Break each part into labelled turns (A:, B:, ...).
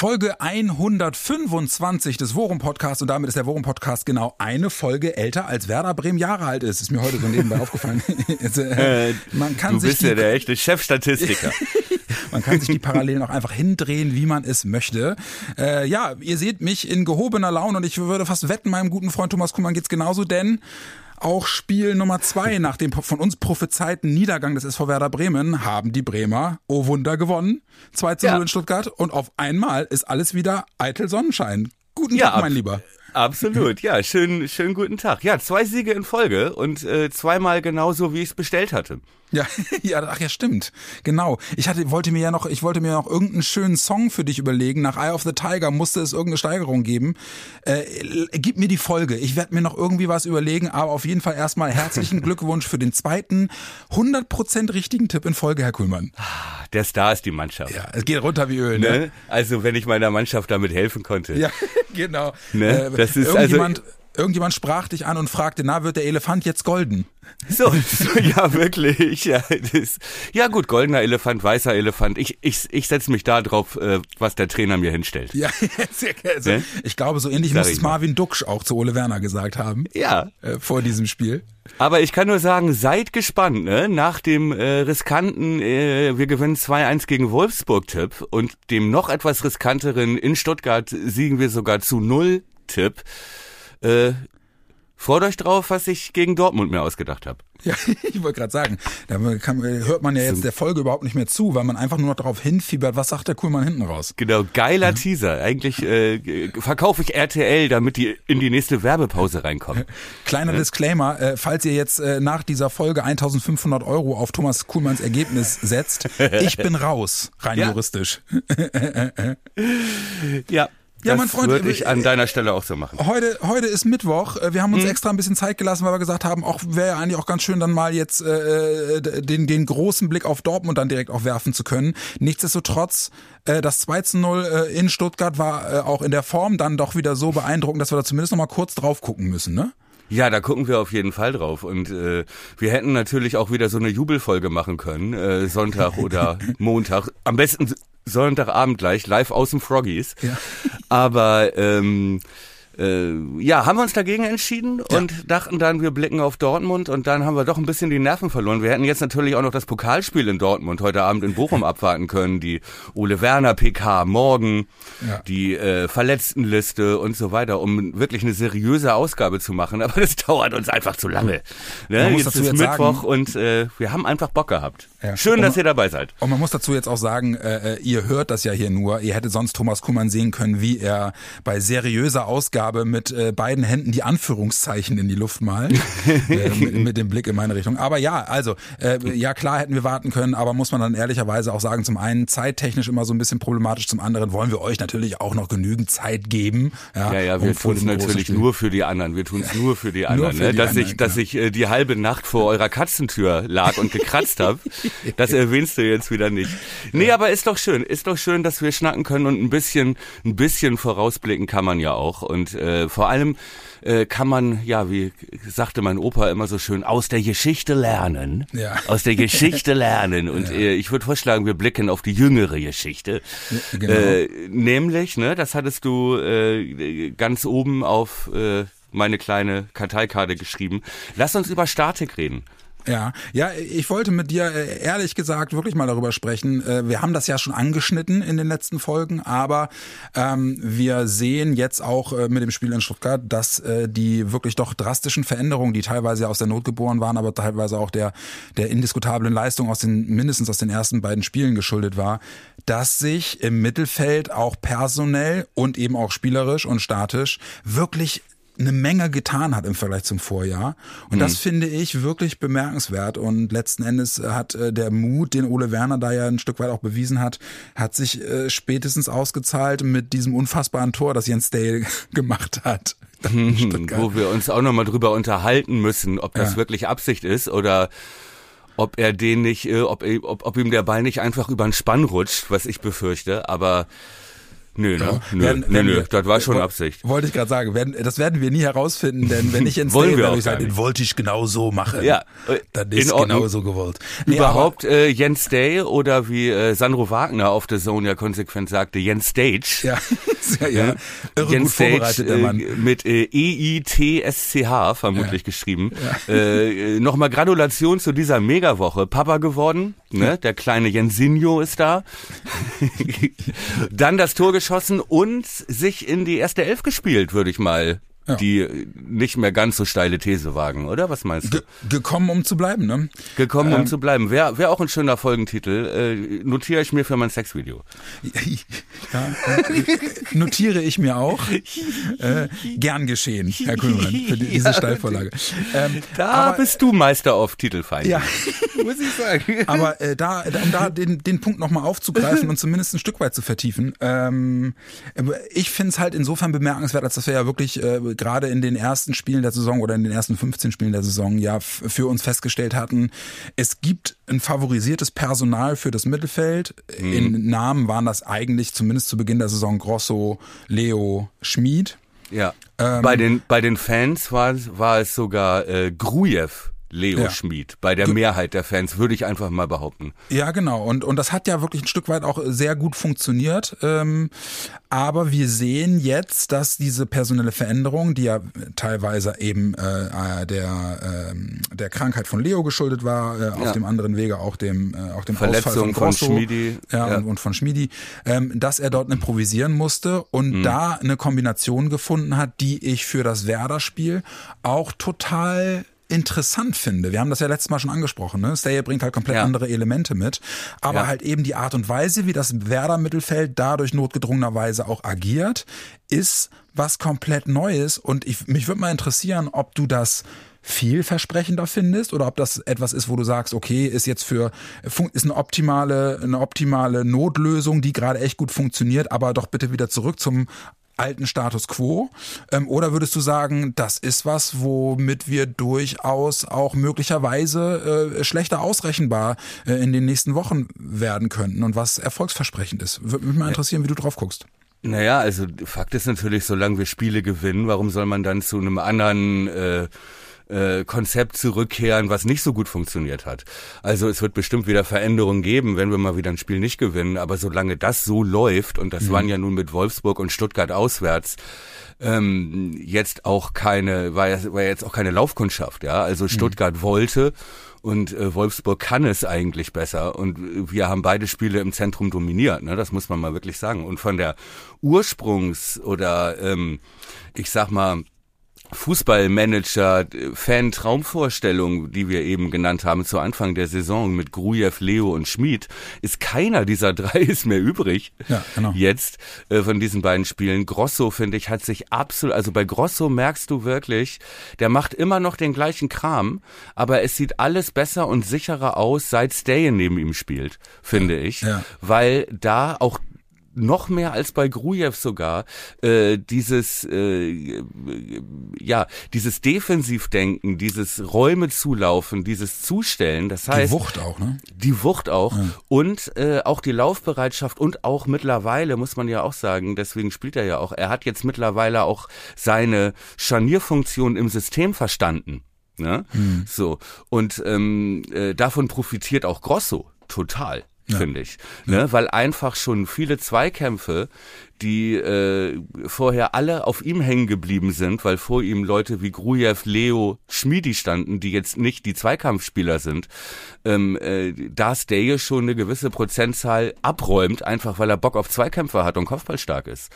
A: Folge 125 des Worum Podcasts und damit ist der Worum Podcast genau eine Folge älter als Werder Bremen Jahre alt ist. Ist mir heute so nebenbei aufgefallen.
B: Also, äh, man kann du bist ja der echte Chefstatistiker.
A: man kann sich die Parallelen auch einfach hindrehen, wie man es möchte. Äh, ja, ihr seht mich in gehobener Laune und ich würde fast wetten, meinem guten Freund Thomas Kuhmann geht's genauso, denn auch Spiel Nummer zwei nach dem von uns prophezeiten Niedergang des SV Werder Bremen haben die Bremer, oh Wunder, gewonnen. 2 zu 0 ja. in Stuttgart und auf einmal ist alles wieder eitel Sonnenschein. Guten ja, Tag, mein Lieber.
B: Absolut, ja, schönen, schönen guten Tag. Ja, zwei Siege in Folge und äh, zweimal genauso, wie ich es bestellt hatte.
A: Ja, ja, ach ja, stimmt. Genau. Ich hatte, wollte mir ja noch, ich wollte mir noch irgendeinen schönen Song für dich überlegen. Nach Eye of the Tiger musste es irgendeine Steigerung geben. Äh, gib mir die Folge. Ich werde mir noch irgendwie was überlegen, aber auf jeden Fall erstmal herzlichen Glückwunsch für den zweiten 100% richtigen Tipp in Folge, Herr Kuhlmann.
B: Der Star ist die Mannschaft.
A: Ja, es geht runter wie Öl, ne? ne?
B: Also, wenn ich meiner Mannschaft damit helfen konnte.
A: Ja, genau.
B: Ne? Äh, das ist also
A: irgendjemand, also irgendjemand sprach dich an und fragte, na, wird der Elefant jetzt golden?
B: So, so ja, wirklich. Ja, das, ja, gut, goldener Elefant, weißer Elefant. Ich, ich, ich setze mich da drauf, äh, was der Trainer mir hinstellt.
A: Ja, also, ne? ich glaube, so ähnlich Sag muss es Marvin Ducksch auch zu Ole Werner gesagt haben.
B: Ja.
A: Äh, vor diesem Spiel.
B: Aber ich kann nur sagen, seid gespannt, ne? Nach dem äh, riskanten, äh, wir gewinnen 2-1 gegen Wolfsburg-Tipp und dem noch etwas riskanteren in Stuttgart siegen wir sogar zu Null-Tipp äh, freut euch drauf, was ich gegen Dortmund mir ausgedacht habe.
A: Ja, ich wollte gerade sagen, da kann, hört man ja jetzt der Folge überhaupt nicht mehr zu, weil man einfach nur noch darauf hinfiebert, was sagt der Kuhlmann hinten raus.
B: Genau, geiler ja. Teaser. Eigentlich äh, verkaufe ich RTL, damit die in die nächste Werbepause reinkommen.
A: Kleiner ja. Disclaimer, äh, falls ihr jetzt äh, nach dieser Folge 1500 Euro auf Thomas Kuhlmanns Ergebnis setzt, ich bin raus, rein ja. juristisch.
B: ja, ja, das mein Freund, würde ich an deiner Stelle auch so machen.
A: Heute, heute ist Mittwoch. Äh, wir haben uns hm. extra ein bisschen Zeit gelassen, weil wir gesagt haben, auch wäre ja eigentlich auch ganz schön, dann mal jetzt äh, äh den, den großen Blick auf Dortmund dann direkt auch werfen zu können. Nichtsdestotrotz, äh, das 2 zu 0 äh, in Stuttgart war äh, auch in der Form dann doch wieder so beeindruckend, dass wir da zumindest noch mal kurz drauf gucken müssen, ne?
B: Ja, da gucken wir auf jeden Fall drauf. Und äh, wir hätten natürlich auch wieder so eine Jubelfolge machen können, äh, Sonntag oder Montag. Am besten Sonntagabend gleich, live aus dem Froggies. Ja. Aber ähm, äh, ja, haben wir uns dagegen entschieden ja. und dachten dann, wir blicken auf Dortmund und dann haben wir doch ein bisschen die Nerven verloren. Wir hätten jetzt natürlich auch noch das Pokalspiel in Dortmund heute Abend in Bochum abwarten können, die Ole Werner PK morgen, ja. die äh, Verletztenliste und so weiter, um wirklich eine seriöse Ausgabe zu machen. Aber das dauert uns einfach zu lange. Ne? Jetzt ist Mittwoch sagen, und äh, wir haben einfach Bock gehabt. Ja. Schön, und dass ihr dabei seid.
A: Und man muss dazu jetzt auch sagen, äh, äh, ihr hört das ja hier nur. Ihr hättet sonst Thomas Kuhmann sehen können, wie er bei seriöser Ausgabe mit äh, beiden Händen die Anführungszeichen in die Luft malt, äh, mit, mit, dem Blick in meine Richtung. Aber ja, also äh, ja klar hätten wir warten können, aber muss man dann ehrlicherweise auch sagen, zum einen zeittechnisch immer so ein bisschen problematisch, zum anderen wollen wir euch natürlich auch noch genügend Zeit geben.
B: Ja, ja, ja wir um tun es natürlich nur für die anderen. Wir tun es nur für die anderen. Für ne? die dass anderen, ich, dass ich äh, die halbe Nacht vor eurer Katzentür lag und gekratzt habe. Das erwähnst du jetzt wieder nicht. Nee, aber ist doch schön. Ist doch schön, dass wir schnacken können und ein bisschen, ein bisschen vorausblicken kann man ja auch. Und äh, vor allem äh, kann man, ja, wie sagte mein Opa immer so schön, aus der Geschichte lernen. Ja. Aus der Geschichte lernen. Und ja. äh, ich würde vorschlagen, wir blicken auf die jüngere Geschichte. Ja, genau. äh, nämlich, ne, das hattest du äh, ganz oben auf äh, meine kleine Karteikarte geschrieben. Lass uns über Statik reden.
A: Ja, ja, ich wollte mit dir äh, ehrlich gesagt wirklich mal darüber sprechen. Äh, wir haben das ja schon angeschnitten in den letzten Folgen, aber ähm, wir sehen jetzt auch äh, mit dem Spiel in Stuttgart, dass äh, die wirklich doch drastischen Veränderungen, die teilweise aus der Not geboren waren, aber teilweise auch der der indiskutablen Leistung aus den mindestens aus den ersten beiden Spielen geschuldet war, dass sich im Mittelfeld auch personell und eben auch spielerisch und statisch wirklich eine Menge getan hat im Vergleich zum Vorjahr. Und das finde ich wirklich bemerkenswert. Und letzten Endes hat äh, der Mut, den Ole Werner da ja ein Stück weit auch bewiesen hat, hat sich äh, spätestens ausgezahlt mit diesem unfassbaren Tor, das Jens Dale gemacht hat.
B: Wo wir uns auch nochmal drüber unterhalten müssen, ob das
A: Ja.
B: wirklich Absicht ist oder ob er den nicht, äh, ob, ob, ob ihm der Ball nicht einfach über den Spann rutscht, was ich befürchte. Aber nö, ne? Nö,
A: Werden-
B: nö,
A: werden
B: nö,
A: wir-
B: das war schon
A: Woll-
B: Absicht.
A: Wollte ich gerade sagen, werden, das werden wir nie herausfinden, denn wenn ich ins
B: Wollen
A: würde ich sagen, den wollte ich genau so machen.
B: Ja, in
A: ist genau so gewollt. Nee,
B: Überhaupt äh, Jens Day oder wie äh, Sandro Wagner auf der Zone ja konsequent sagte, Jens Stage.
A: Aber, ja, ja, ja. Irre gut
B: Jens
A: vorbereitet,
B: Stage
A: der Mann.
B: äh, mit äh, E-I-T-S-C-H vermutlich geschrieben. Äh, äh, Nochmal Gratulation zu dieser Megawoche. Papa geworden, ne? der kleine Jensinho ist da. Dann das Tor geschossen und sich in die erste Elf gespielt, würde ich mal
A: Ja.
B: die nicht mehr ganz so steile These wagen, oder? Was meinst du?
A: Ge gekommen, um zu bleiben, ne?
B: Gekommen,
A: Ähm.
B: um zu bleiben. Wäre wär auch ein schöner Folgentitel. Äh, notiere ich mir für mein Sexvideo.
A: Ja, äh, notiere ich mir auch. Äh, gern geschehen, Herr Kuhlmann, für die, diese
B: Ja.
A: Steilvorlage. Ähm,
B: Da
A: aber,
B: bist du Meister auf Titelfeind.
A: ja,
B: muss ich sagen.
A: aber äh, da, um da den, den Punkt nochmal aufzugreifen und zumindest ein Stück weit zu vertiefen, ähm, ich finde es halt insofern bemerkenswert, als dass wir ja wirklich äh, gerade in den ersten Spielen der Saison oder in den ersten 15 Spielen der Saison ja für uns festgestellt hatten, es gibt ein favorisiertes Personal für das Mittelfeld. In Namen waren das eigentlich zumindest zu Beginn der Saison Grosso, Leo, Schmid.
B: Ja.
A: Ähm,
B: bei den bei den Fans war es war es sogar äh, Grujew, Leo
A: Ja.
B: Schmid. Bei der Mehrheit der Fans würde ich einfach mal behaupten.
A: Ja, genau. Und, und das hat ja wirklich ein Stück weit auch sehr gut funktioniert. Ähm, aber wir sehen jetzt, dass diese personelle Veränderung, die ja teilweise eben äh, der, ähm, der Krankheit von Leo geschuldet war, äh, auf
B: Ja.
A: dem anderen Wege auch dem, äh, auch dem
B: Verletzung
A: Ausfall von,
B: von
A: Grosso,
B: Schmidi,
A: Ja,
B: ja.
A: Und, und von Schmidi, ähm, dass er dort improvisieren musste und
B: Mhm.
A: da eine Kombination gefunden hat, die ich für das Werder-Spiel auch total interessant finde. Wir haben das ja letztes Mal schon angesprochen. Ne? Staye bringt halt komplett
B: Ja.
A: andere Elemente mit, aber
B: Ja.
A: halt eben die Art und Weise, wie das Werder-Mittelfeld dadurch notgedrungenerweise auch agiert, ist was komplett Neues. Und ich, mich würde mal interessieren, ob du das vielversprechender findest oder ob das etwas ist, wo du sagst, okay, ist jetzt für ist eine optimale eine optimale Notlösung, die gerade echt gut funktioniert, aber doch bitte wieder zurück zum alten Status quo? Ähm, oder würdest du sagen, das ist was, womit wir durchaus auch möglicherweise äh, schlechter ausrechenbar äh, in den nächsten Wochen werden könnten und was erfolgsversprechend ist? Würde mich mal interessieren, wie du drauf guckst.
B: Naja, also Fakt ist natürlich, solange wir Spiele gewinnen, warum soll man dann zu einem anderen äh, äh, Konzept zurückkehren, was nicht so gut funktioniert hat. Also es wird bestimmt wieder Veränderungen geben, wenn wir mal wieder ein Spiel nicht gewinnen, aber solange das so läuft, und das waren ja nun mit Wolfsburg und Stuttgart auswärts, ähm, jetzt auch keine, war, ja, war jetzt auch keine Laufkundschaft, ja. Also Stuttgart wollte und äh, Wolfsburg kann es eigentlich besser und wir haben beide Spiele im Zentrum dominiert, ne? Das muss man mal wirklich sagen. Und von der Ursprungs- oder ähm, ich sag mal Fußballmanager, Fan-Traumvorstellung, die wir eben genannt haben zu Anfang der Saison mit Grujew, Leo und Schmid, ist keiner dieser drei ist mehr übrig.
A: Ja, genau.
B: Jetzt äh, von diesen beiden Spielen. Grosso, finde ich, hat sich absolut, also bei Grosso merkst du wirklich, der macht immer noch den gleichen Kram, aber es sieht alles besser und sicherer aus, seit Stay neben ihm spielt, finde ich.
A: Ja.
B: Weil da auch noch mehr als bei Grujew sogar äh, dieses äh, ja dieses Defensivdenken, dieses Räume zulaufen, dieses Zustellen, das
A: Die
B: heißt
A: Wucht auch, ne?
B: die Wucht auch und äh, auch die Laufbereitschaft und auch mittlerweile muss man ja auch sagen, deswegen spielt er ja auch. Er hat jetzt mittlerweile auch seine Scharnierfunktion im System verstanden. Ne? So und ähm, äh, davon profitiert auch Grosso total. Finde ich. Ne? Weil einfach schon viele Zweikämpfe, die äh, vorher alle auf ihm hängen geblieben sind, weil vor ihm Leute wie Grujew, Leo, Schmidi standen, die jetzt nicht die Zweikampfspieler sind, ähm, äh, da Stege schon eine gewisse Prozentzahl abräumt, einfach weil er Bock auf Zweikämpfe hat und Kopfballstark ist.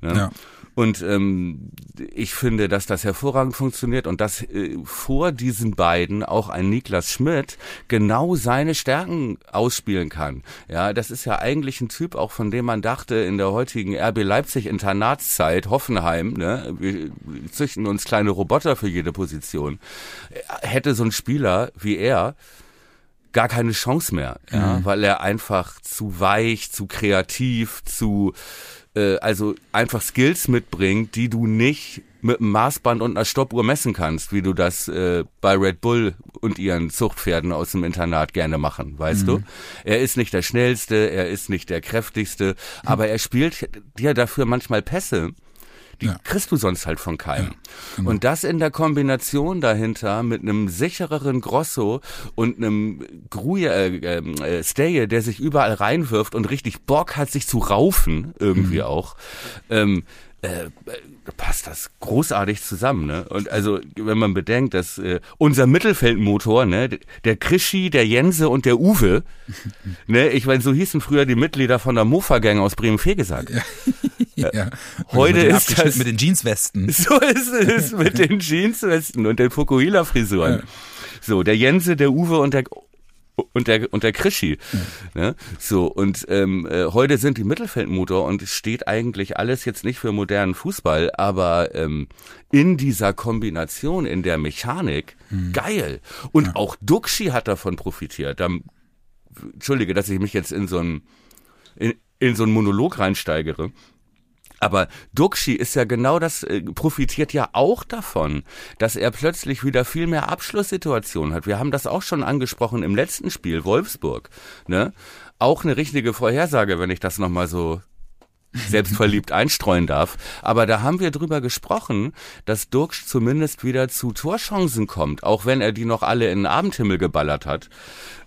B: Ne?
A: Ja.
B: Und ähm, ich finde, dass das hervorragend funktioniert und dass äh, vor diesen beiden auch ein Niklas Schmidt genau seine Stärken ausspielen kann. Ja, das ist ja eigentlich ein Typ, auch von dem man dachte in der heutigen RB Leipzig Internatszeit, Hoffenheim, ne, wir züchten uns kleine Roboter für jede Position. Hätte so ein Spieler wie er gar keine Chance mehr, ja, mhm. weil er einfach zu weich, zu kreativ, zu äh, also einfach Skills mitbringt, die du nicht mit einem Maßband und einer Stoppuhr messen kannst, wie du das äh, bei Red Bull und ihren Zuchtpferden aus dem Internat gerne machen, weißt mhm. du? Er ist nicht der schnellste, er ist nicht der kräftigste, mhm. aber er spielt dir dafür manchmal Pässe, die ja. kriegst du sonst halt von keinem. Ja, genau. Und das in der Kombination dahinter mit einem sichereren Grosso und einem Gruje, äh, ähm, äh, Staye, der sich überall reinwirft und richtig Bock hat, sich zu raufen, irgendwie mhm. auch. Ähm, äh, passt das großartig zusammen, ne? Und also, wenn man bedenkt, dass äh, unser Mittelfeldmotor, ne, der Krischi, der Jense und der Uwe, ne, ich meine, so hießen früher die Mitglieder von der Mofa-Gang aus Bremen-Fegesack.
A: Ja. ja.
B: Heute ist das
A: mit den Jeanswesten.
B: So ist es mit den Jeanswesten und den Fukuhila-Frisuren. Ja. So, der Jense, der Uwe und der und der und der Krischi. Ja. Ne? So und ähm, äh, heute sind die Mittelfeldmotor und es steht eigentlich alles jetzt nicht für modernen Fußball, aber ähm, in dieser Kombination, in der Mechanik, mhm. geil. Und ja. auch Duxi hat davon profitiert. Da, Entschuldige, dass ich mich jetzt in so ein in, in so einen Monolog reinsteigere. Aber Duxi ist ja genau das, äh, profitiert ja auch davon, dass er plötzlich wieder viel mehr Abschlusssituationen hat. Wir haben das auch schon angesprochen im letzten Spiel, Wolfsburg. Ne? Auch eine richtige Vorhersage, wenn ich das nochmal so selbstverliebt einstreuen darf. Aber da haben wir drüber gesprochen, dass Duxch zumindest wieder zu Torchancen kommt, auch wenn er die noch alle in den Abendhimmel geballert hat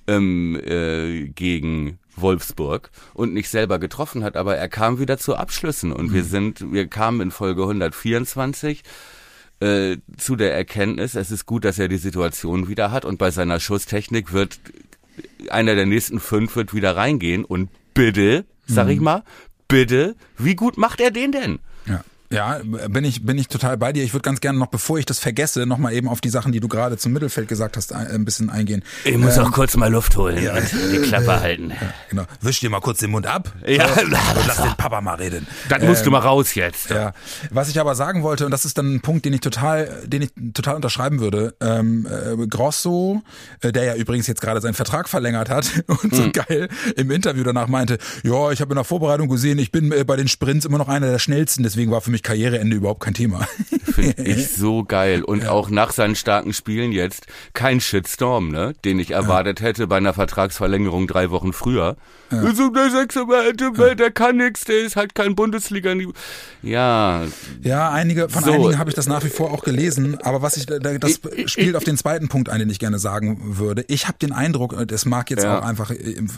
B: ähm, äh, gegen Wolfsburg und nicht selber getroffen hat, aber er kam wieder zu Abschlüssen und mhm. wir sind, wir kamen in Folge 124 äh, zu der Erkenntnis, es ist gut, dass er die Situation wieder hat und bei seiner Schusstechnik wird einer der nächsten fünf wird wieder reingehen und bitte, sag mhm. ich mal, bitte, wie gut macht er den denn?
A: Ja. Bin ich, bin ich total bei dir. Ich würde ganz gerne noch, bevor ich das vergesse, noch mal eben auf die Sachen, die du gerade zum Mittelfeld gesagt hast, ein bisschen eingehen.
B: Ich muss ähm, auch kurz mal Luft holen ja. und die Klappe halten. Ja,
A: genau. Wisch dir mal kurz den Mund ab.
B: Ja.
A: Und lass den Papa mal reden.
B: Das musst ähm, du mal raus jetzt.
A: Ja. Was ich aber sagen wollte, und das ist dann ein Punkt, den ich total, den ich total unterschreiben würde. Ähm, äh, Grosso, äh, der ja übrigens jetzt gerade seinen Vertrag verlängert hat und so hm. geil im Interview danach meinte, ja, ich habe in der Vorbereitung gesehen, ich bin äh, bei den Sprints immer noch einer der schnellsten, deswegen war für mich mich Karriereende überhaupt kein Thema.
B: Finde ich so geil. Und ja. auch nach seinen starken Spielen jetzt kein Shitstorm, ne? Den ich erwartet ja. hätte bei einer Vertragsverlängerung drei Wochen früher. Ja. Also der Sechser, der, der kann nichts, der ist halt kein Bundesliga. Ja.
A: Ja, einige, von so. einigen habe ich das nach wie vor auch gelesen, aber was ich, das spielt auf den zweiten Punkt ein, den ich gerne sagen würde. Ich habe den Eindruck, das mag jetzt auch einfach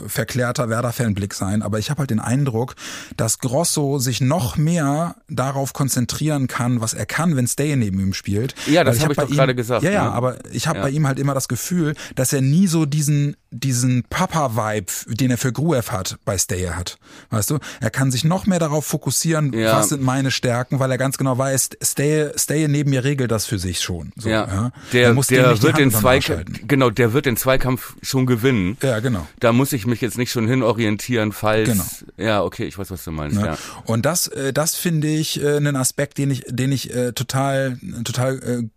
A: verklärter Werder-Fanblick sein, aber ich habe halt den Eindruck, dass Grosso sich noch mehr darauf konzentrieren kann, was er kann, wenn Stay neben ihm spielt.
B: Ja, das habe ich, hab ich doch gerade gesagt.
A: Ja, ja, ne? aber ich habe ja. bei ihm halt immer das Gefühl, dass er nie so diesen diesen Papa-Vibe, den er für Gruev hat, bei Stay hat. Weißt du? Er kann sich noch mehr darauf fokussieren, ja. was sind meine Stärken, weil er ganz genau weiß, Stay, Stay neben mir regelt das für sich schon. So,
B: ja. ja. Der, der wird den Zweikampf, genau, der wird den Zweikampf schon gewinnen.
A: Ja, genau.
B: Da muss ich mich jetzt nicht schon hinorientieren, falls. Genau. Ja, okay, ich weiß, was du meinst. Ja. ja.
A: Und das, äh, das finde ich äh, einen Aspekt, den ich, den ich äh, total, total,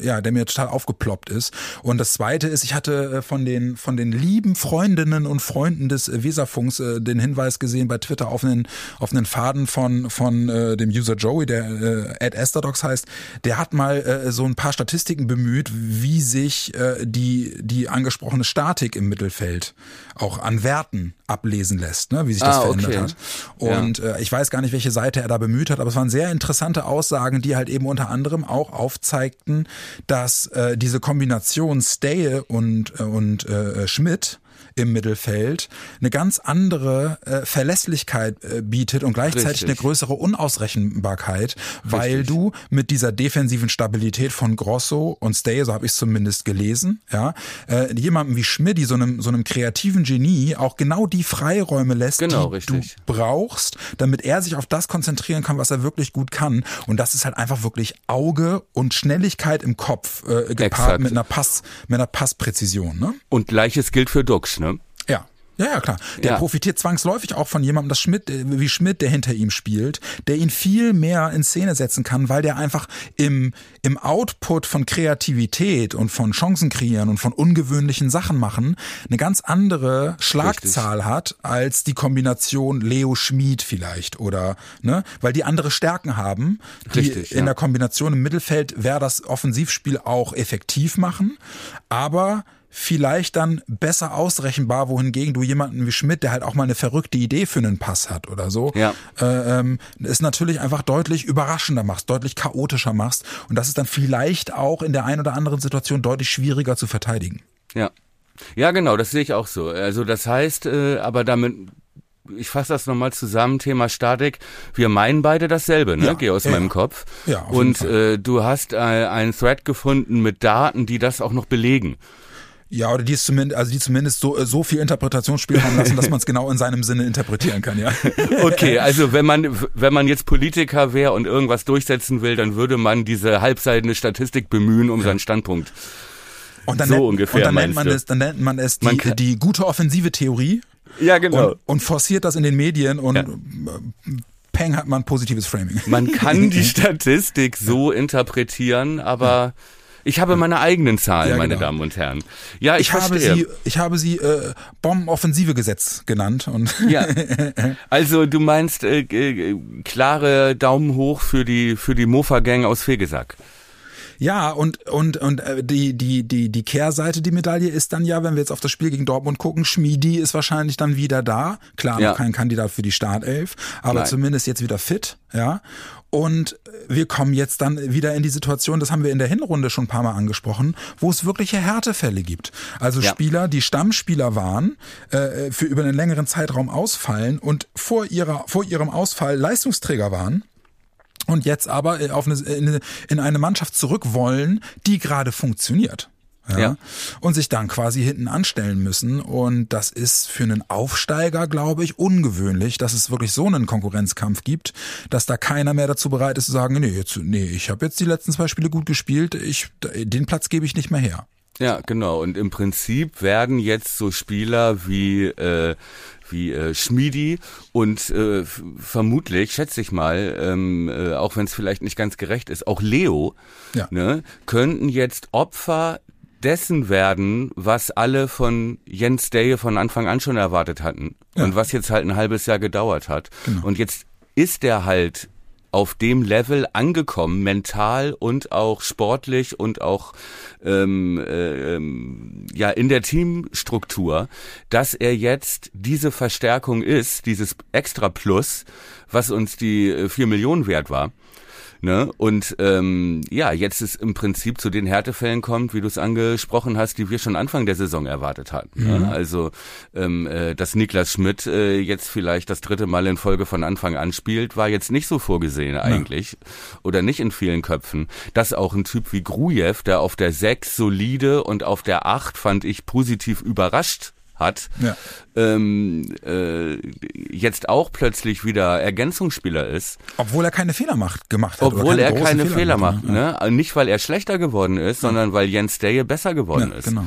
A: ja, der mir total aufgeploppt ist. Und das Zweite ist, ich hatte von den, von den lieben Freundinnen und Freunden des Weserfunks äh, den Hinweis gesehen bei Twitter auf einen, auf einen Faden von, von äh, dem User Joey, der äh, Ed Esterdox heißt. Der hat mal äh, so ein paar Statistiken bemüht, wie sich äh, die, die angesprochene Statik im Mittelfeld auch an Werten ablesen lässt, ne, wie sich das ah, verändert okay. hat. Und ja. äh, ich weiß gar nicht, welche Seite er da bemüht hat, aber es waren sehr interessante Aussagen, die halt eben unter anderem auch aufzeigten, dass äh, diese Kombination Stay und, äh, und äh, Schmidt im Mittelfeld eine ganz andere äh, Verlässlichkeit äh, bietet und gleichzeitig
B: Richtig.
A: eine größere Unausrechenbarkeit, weil
B: Richtig.
A: du mit dieser defensiven Stabilität von Grosso und Stay, so habe ich es zumindest gelesen, ja, äh, jemandem wie Schmidti, so einem so einem kreativen Genie, auch genau die Freiräume lässt,
B: Genau,
A: die
B: richtig.
A: du brauchst, damit er sich auf das konzentrieren kann, was er wirklich gut kann. Und das ist halt einfach wirklich Auge und Schnelligkeit im Kopf äh, gepaart
B: Exakt.
A: mit einer Pass, mit einer Passpräzision. Ne?
B: Und gleiches gilt für Dux, ne?
A: Ja. Ja, klar. Der
B: Ja.
A: profitiert zwangsläufig auch von jemandem, das Schmidt, äh, wie Schmidt, der hinter ihm spielt, der ihn viel mehr in Szene setzen kann, weil der einfach im, im Output von Kreativität und von Chancen kreieren und von ungewöhnlichen Sachen machen eine ganz andere Schlagzahl hat als die Kombination Leo Schmid vielleicht oder, ne, weil die andere Stärken haben, die
B: Richtig,
A: in
B: ja.
A: der Kombination im Mittelfeld wäre das Offensivspiel auch effektiv machen, aber vielleicht dann besser ausrechenbar, wohingegen du jemanden wie Schmidt, der halt auch mal eine verrückte Idee für einen Pass hat oder so,
B: Ja.
A: äh, ähm, ist natürlich einfach deutlich überraschender machst, deutlich chaotischer machst und das ist dann vielleicht auch in der einen oder anderen Situation deutlich schwieriger zu verteidigen.
B: Ja. Ja, genau, das sehe ich auch so. Also das heißt, äh, aber damit ich fasse das nochmal zusammen, Thema Statik. Wir meinen beide dasselbe, ne?
A: Ja,
B: Geh aus
A: ja,
B: meinem. Kopf.
A: Ja, auf jeden
B: Und
A: Fall.
B: äh, du hast äh, einen Thread gefunden mit Daten, die das auch noch belegen.
A: Ja, oder die ist zumindest, also die zumindest so, so viel Interpretationsspielraum lassen, dass man es genau in seinem Sinne interpretieren kann, ja.
B: Okay, also wenn man wenn man jetzt Politiker wäre und irgendwas durchsetzen will, dann würde man diese halbseitende Statistik bemühen, um seinen Standpunkt.
A: Und dann
B: So
A: nennt,
B: ungefähr
A: und dann nennt man
B: du?
A: es, dann nennt man es die,
B: Man kann-
A: die gute offensive Theorie
B: Ja, genau.
A: und, und forciert das in den Medien und
B: Ja.
A: äh, peng hat man positives Framing.
B: Man kann die Statistik so interpretieren, aber ich habe meine eigenen Zahlen,
A: Ja,
B: meine
A: genau.
B: Damen und Herren. Ja, ich,
A: Ich habe sie, ich habe sie äh, Bombenoffensive Gesetz genannt und
B: Ja. Also du meinst äh, äh, klare Daumen hoch für die für die Mofa Gang aus Fegesack.
A: Ja, und und und äh, die die die die Kehrseite die Medaille ist dann ja, wenn wir jetzt auf das Spiel gegen Dortmund gucken, Schmiedi ist wahrscheinlich dann wieder da. Klar,
B: Ja.
A: noch kein Kandidat für die Startelf, aber
B: Nein.
A: zumindest jetzt wieder fit, ja. Und wir kommen jetzt dann wieder in die Situation, das haben wir in der Hinrunde schon ein paar Mal angesprochen, wo es wirkliche Härtefälle gibt. Also
B: Ja.
A: Spieler, die Stammspieler waren, äh, für über einen längeren Zeitraum ausfallen und vor ihrer vor ihrem Ausfall Leistungsträger waren und jetzt aber äh, auf eine, in, eine- in eine Mannschaft zurück wollen, die gerade funktioniert. Ja,
B: Ja.
A: Und sich dann quasi hinten anstellen müssen. Und das ist für einen Aufsteiger, glaube ich, ungewöhnlich, dass es wirklich so einen Konkurrenzkampf gibt, dass da keiner mehr dazu bereit ist zu sagen, nee, jetzt, nee, ich habe jetzt die letzten zwei Spiele gut gespielt, ich, den Platz gebe ich nicht mehr her.
B: Ja, genau. Und im Prinzip werden jetzt so Spieler wie äh, wie äh, Schmiedi und äh, vermutlich, schätze ich mal, ähm, äh, auch wenn es vielleicht nicht ganz gerecht ist, auch Leo,
A: Ja.
B: ne, könnten jetzt Opfer dessen werden, was alle von Jens Day von Anfang an schon erwartet hatten
A: Ja.
B: und was jetzt halt ein halbes Jahr gedauert hat.
A: Genau.
B: Und jetzt ist er halt auf dem Level angekommen, mental und auch sportlich und auch ähm, äh, ähm, ja in der Teamstruktur, dass er jetzt diese Verstärkung ist, dieses Extra Plus, was uns die äh, vier Millionen wert war. Ne? Und ähm, ja, jetzt ist im Prinzip zu den Härtefällen kommt, wie du es angesprochen hast, die wir schon Anfang der Saison erwartet hatten. Ne? Also, ähm, äh, dass Niklas Schmidt äh, jetzt vielleicht das dritte Mal in Folge von Anfang an spielt, war jetzt nicht so vorgesehen eigentlich oder nicht in vielen Köpfen. Dass auch ein Typ wie Grujew, der auf der 6 solide und auf der 8 fand ich positiv überrascht hat,
A: Ja.
B: ähm, äh, jetzt auch plötzlich wieder Ergänzungsspieler ist.
A: Obwohl er keine Fehler macht, gemacht hat.
B: Obwohl er
A: großen
B: keine Fehler,
A: gemacht
B: macht, ne? Nicht weil er schlechter geworden ist, sondern weil Jens Daye besser geworden
A: Ja,
B: ist.
A: genau.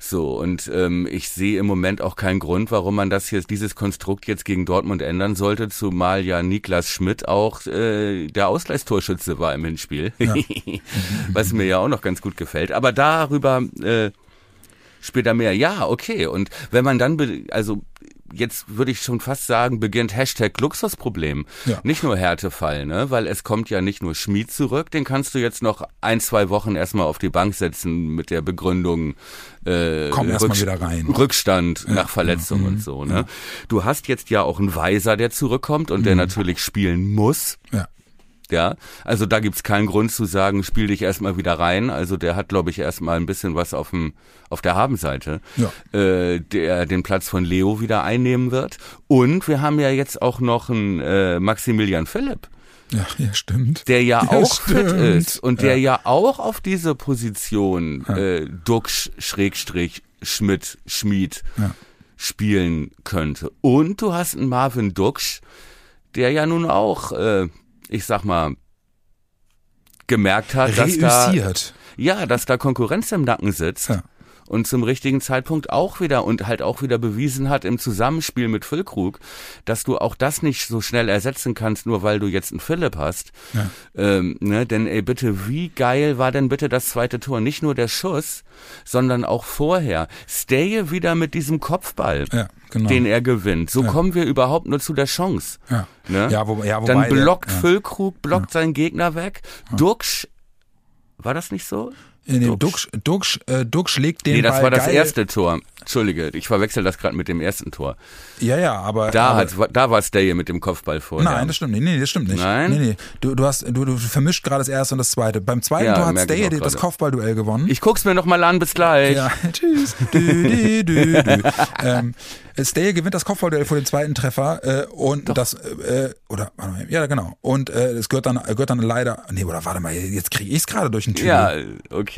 B: So, und ähm, ich sehe im Moment auch keinen Grund, warum man das jetzt, dieses Konstrukt jetzt gegen Dortmund ändern sollte, zumal ja Niklas Schmidt auch äh, der Ausgleichstorschütze war im Hinspiel. Was mir ja auch noch ganz gut gefällt. Aber darüber äh, später mehr. Ja, okay. Und wenn man dann, also jetzt würde ich schon fast sagen, beginnt Hashtag Luxusproblem.
A: Ja.
B: Nicht nur Härtefall, ne? Weil es kommt ja nicht nur Schmied zurück, den kannst du jetzt noch ein, zwei Wochen erstmal auf die Bank setzen mit der Begründung äh,
A: Komm erst mal wieder rein.
B: Rückstand nach Verletzung
A: Mhm.
B: und so, ne? Du hast jetzt ja auch einen Weiser, der zurückkommt und der
A: Mhm.
B: natürlich spielen muss.
A: Ja.
B: Ja, also da gibt's keinen Grund zu sagen, spiel dich erstmal wieder rein. Also der hat, glaube ich, erstmal ein bisschen was auf dem auf der Habenseite,
A: Ja.
B: äh, der den Platz von Leo wieder einnehmen wird. Und wir haben ja jetzt auch noch einen äh, Maximilian Philipp,
A: Ja, ja, stimmt.
B: der ja,
A: Ja,
B: auch fit
A: stimmt.
B: ist und der ja, auch auf diese Position äh, Duxch Schrägstrich Schmidt Schmied
A: Ja.
B: spielen könnte. Und du hast einen Marvin Duxch, der ja nun auch, äh, ich sag mal, gemerkt hat, dass da, ja, dass da Konkurrenz im Nacken sitzt.
A: Ja.
B: Und zum richtigen Zeitpunkt auch wieder und halt auch wieder bewiesen hat im Zusammenspiel mit Füllkrug, dass du auch das nicht so schnell ersetzen kannst, nur weil du jetzt einen Philipp hast.
A: Ja.
B: Ähm, ne, denn ey, bitte, wie geil war denn bitte das zweite Tor? Nicht nur der Schuss, sondern auch vorher. Staye wieder mit diesem Kopfball,
A: Ja, genau.
B: den er gewinnt. So kommen wir überhaupt nur zu der Chance.
A: Ja.
B: Ne?
A: Ja, wo, ja, wobei
B: Dann
A: der-
B: blockt
A: ja.
B: Füllkrug, blockt seinen Gegner weg. Duxch, war das nicht so?
A: Dem
B: Duxch.
A: Duxch, äh, Duxch legt den
B: Nee, das
A: Ball
B: war das
A: geil.
B: erste Tor. Entschuldige, ich verwechsel das gerade mit dem ersten Tor.
A: Ja, ja, aber
B: Da
A: aber,
B: hat, da war Staye mit dem Kopfball vor.
A: Nein, das stimmt nicht. Nee, das stimmt nicht.
B: Nein?
A: Nee, nee. Du, du hast, du, du vermischt gerade das erste und das zweite. Beim zweiten
B: Ja,
A: Tor hat
B: merke ich
A: Stay
B: auch
A: das. Kopfballduell gewonnen.
B: Ich guck's mir noch mal an, bis gleich.
A: ja, tschüss. Du, du, du, du. ähm, Stay gewinnt das Kopfballduell vor dem zweiten Treffer äh, und das äh, oder warte mal, ja genau und äh, es gehört dann gehört dann leider nee oder warte mal jetzt kriege ich es gerade durch den Tür.
B: Ja, okay.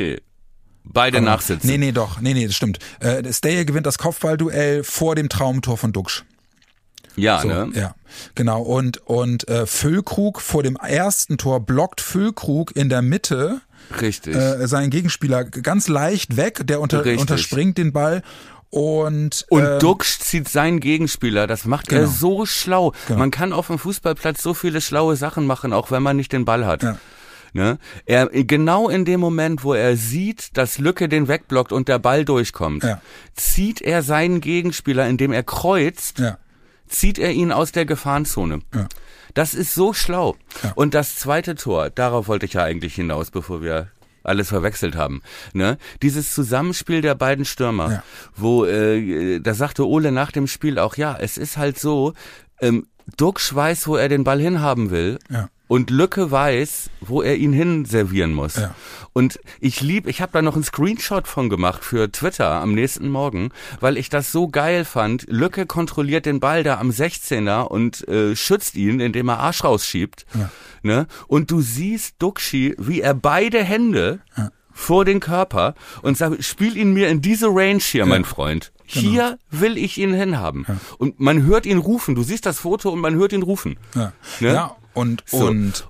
B: Beide nachsitzen.
A: Nee, nee, doch. Nee, nee, das stimmt. Äh, Stay gewinnt das Kopfballduell vor dem Traumtor von Duxch.
B: ja,
A: So,
B: ne?
A: Ja, genau. Und, und äh, Füllkrug vor dem ersten Tor blockt Füllkrug in der Mitte
B: Richtig.
A: äh, seinen Gegenspieler ganz leicht weg. Der unter,
B: Richtig.
A: unterspringt den Ball. Und,
B: Und
A: ähm,
B: Duxch zieht seinen Gegenspieler. Das macht er
A: Genau.
B: so schlau.
A: Genau.
B: Man kann auf dem Fußballplatz so viele schlaue Sachen machen, auch wenn man nicht den Ball hat.
A: Ja.
B: Ne? Er, genau in dem Moment, wo er sieht, dass Lücke den wegblockt und der Ball durchkommt,
A: Ja.
B: zieht er seinen Gegenspieler, indem er kreuzt,
A: Ja,
B: zieht er ihn aus der Gefahrenzone.
A: Ja.
B: Das ist so schlau. Und das zweite Tor, darauf wollte ich ja eigentlich hinaus, bevor wir alles verwechselt haben. Ne? Dieses Zusammenspiel der beiden Stürmer,
A: Ja.
B: wo, äh, da sagte Ole nach dem Spiel auch, ja, es ist halt so, ähm, Duxch weiß, wo er den Ball hinhaben will.
A: Ja.
B: Und Lücke weiß, wo er ihn hin servieren muss.
A: Ja.
B: Und ich lieb, ich habe da noch einen Screenshot von gemacht für Twitter am nächsten Morgen, weil ich das so geil fand. Lücke kontrolliert den Ball da am 16er und äh, schützt ihn, indem er Arsch rausschiebt. Ne? Und du siehst Duxi, wie er beide Hände vor den Körper und sagt, spiel ihn mir in diese Range hier, mein Freund. Hier will ich ihn hinhaben. Und man hört ihn rufen. Du siehst das Foto und man hört ihn rufen.
A: ja.
B: Ne?
A: ja und,
B: So.
A: und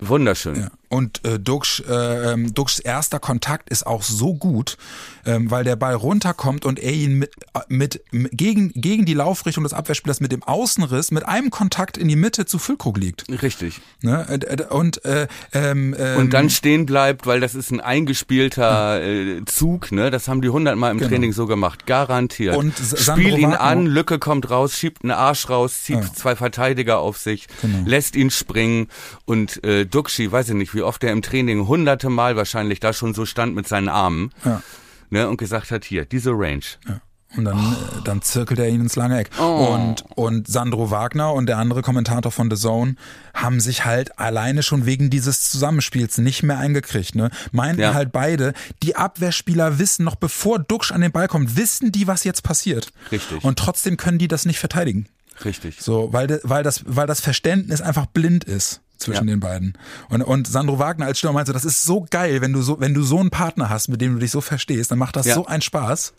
B: Wunderschön.
A: Ja. Und äh, Duxch, äh, ähm, Duxchs erster Kontakt ist auch so gut, ähm, weil der Ball runterkommt und er ihn mit, äh, mit, gegen, gegen die Laufrichtung des Abwehrspielers mit dem Außenriss mit einem Kontakt in die Mitte zu Füllkrug liegt.
B: Richtig.
A: Ne? Äh, Und, äh, ähm, ähm,
B: und dann stehen bleibt, weil das ist ein eingespielter äh, Zug, ne? Das haben die hundertmal im Training so gemacht, garantiert.
A: Genau. Und S-
B: Spiel
A: Sandro
B: ihn an, Lücke kommt raus, schiebt einen Arsch raus, zieht
A: Ja.
B: zwei Verteidiger auf sich,
A: Genau.
B: lässt ihn springen und äh, Duxi, weiß ich nicht, wie oft er im Training hunderte Mal wahrscheinlich da schon so stand mit seinen Armen,
A: Ja.
B: ne? Und gesagt hat, hier, diese Range.
A: Ja. Und dann, äh, dann zirkelt er ihn ins lange Eck.
B: Oh.
A: Und, und Sandro Wagner und der andere Kommentator von The Zone haben sich halt alleine schon wegen dieses Zusammenspiels nicht mehr eingekriegt. Ne? Meinten
B: Ja.
A: halt beide, die Abwehrspieler wissen, noch bevor Duxch an den Ball kommt, wissen die, was jetzt passiert.
B: Richtig.
A: Und trotzdem können die das nicht verteidigen.
B: Richtig.
A: So, weil, weil, das, weil das Verständnis einfach blind ist zwischen
B: Ja.
A: den beiden. Und, und Sandro Wagner als Stürmer meinte, das ist so geil, wenn du so, wenn du so einen Partner hast, mit dem du dich so verstehst, dann macht das
B: Ja.
A: so einen Spaß.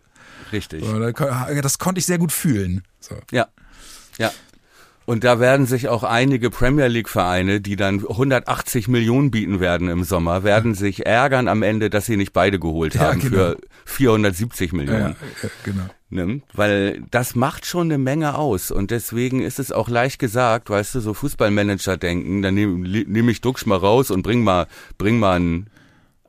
B: Richtig.
A: So, Das konnte ich sehr gut fühlen. So.
B: Ja, ja. Und da werden sich auch einige Premier League Vereine, die dann 180 Millionen bieten werden im Sommer, werden sich ärgern am Ende, dass sie nicht beide geholt
A: Ja,
B: haben
A: genau.
B: für 470 Millionen.
A: ja, genau.
B: Ne? Weil das macht schon eine Menge aus und deswegen ist es auch leicht gesagt, weißt du, so Fußballmanager denken, dann nehme nehm ich Duxch mal raus und bring mal, bring mal einen,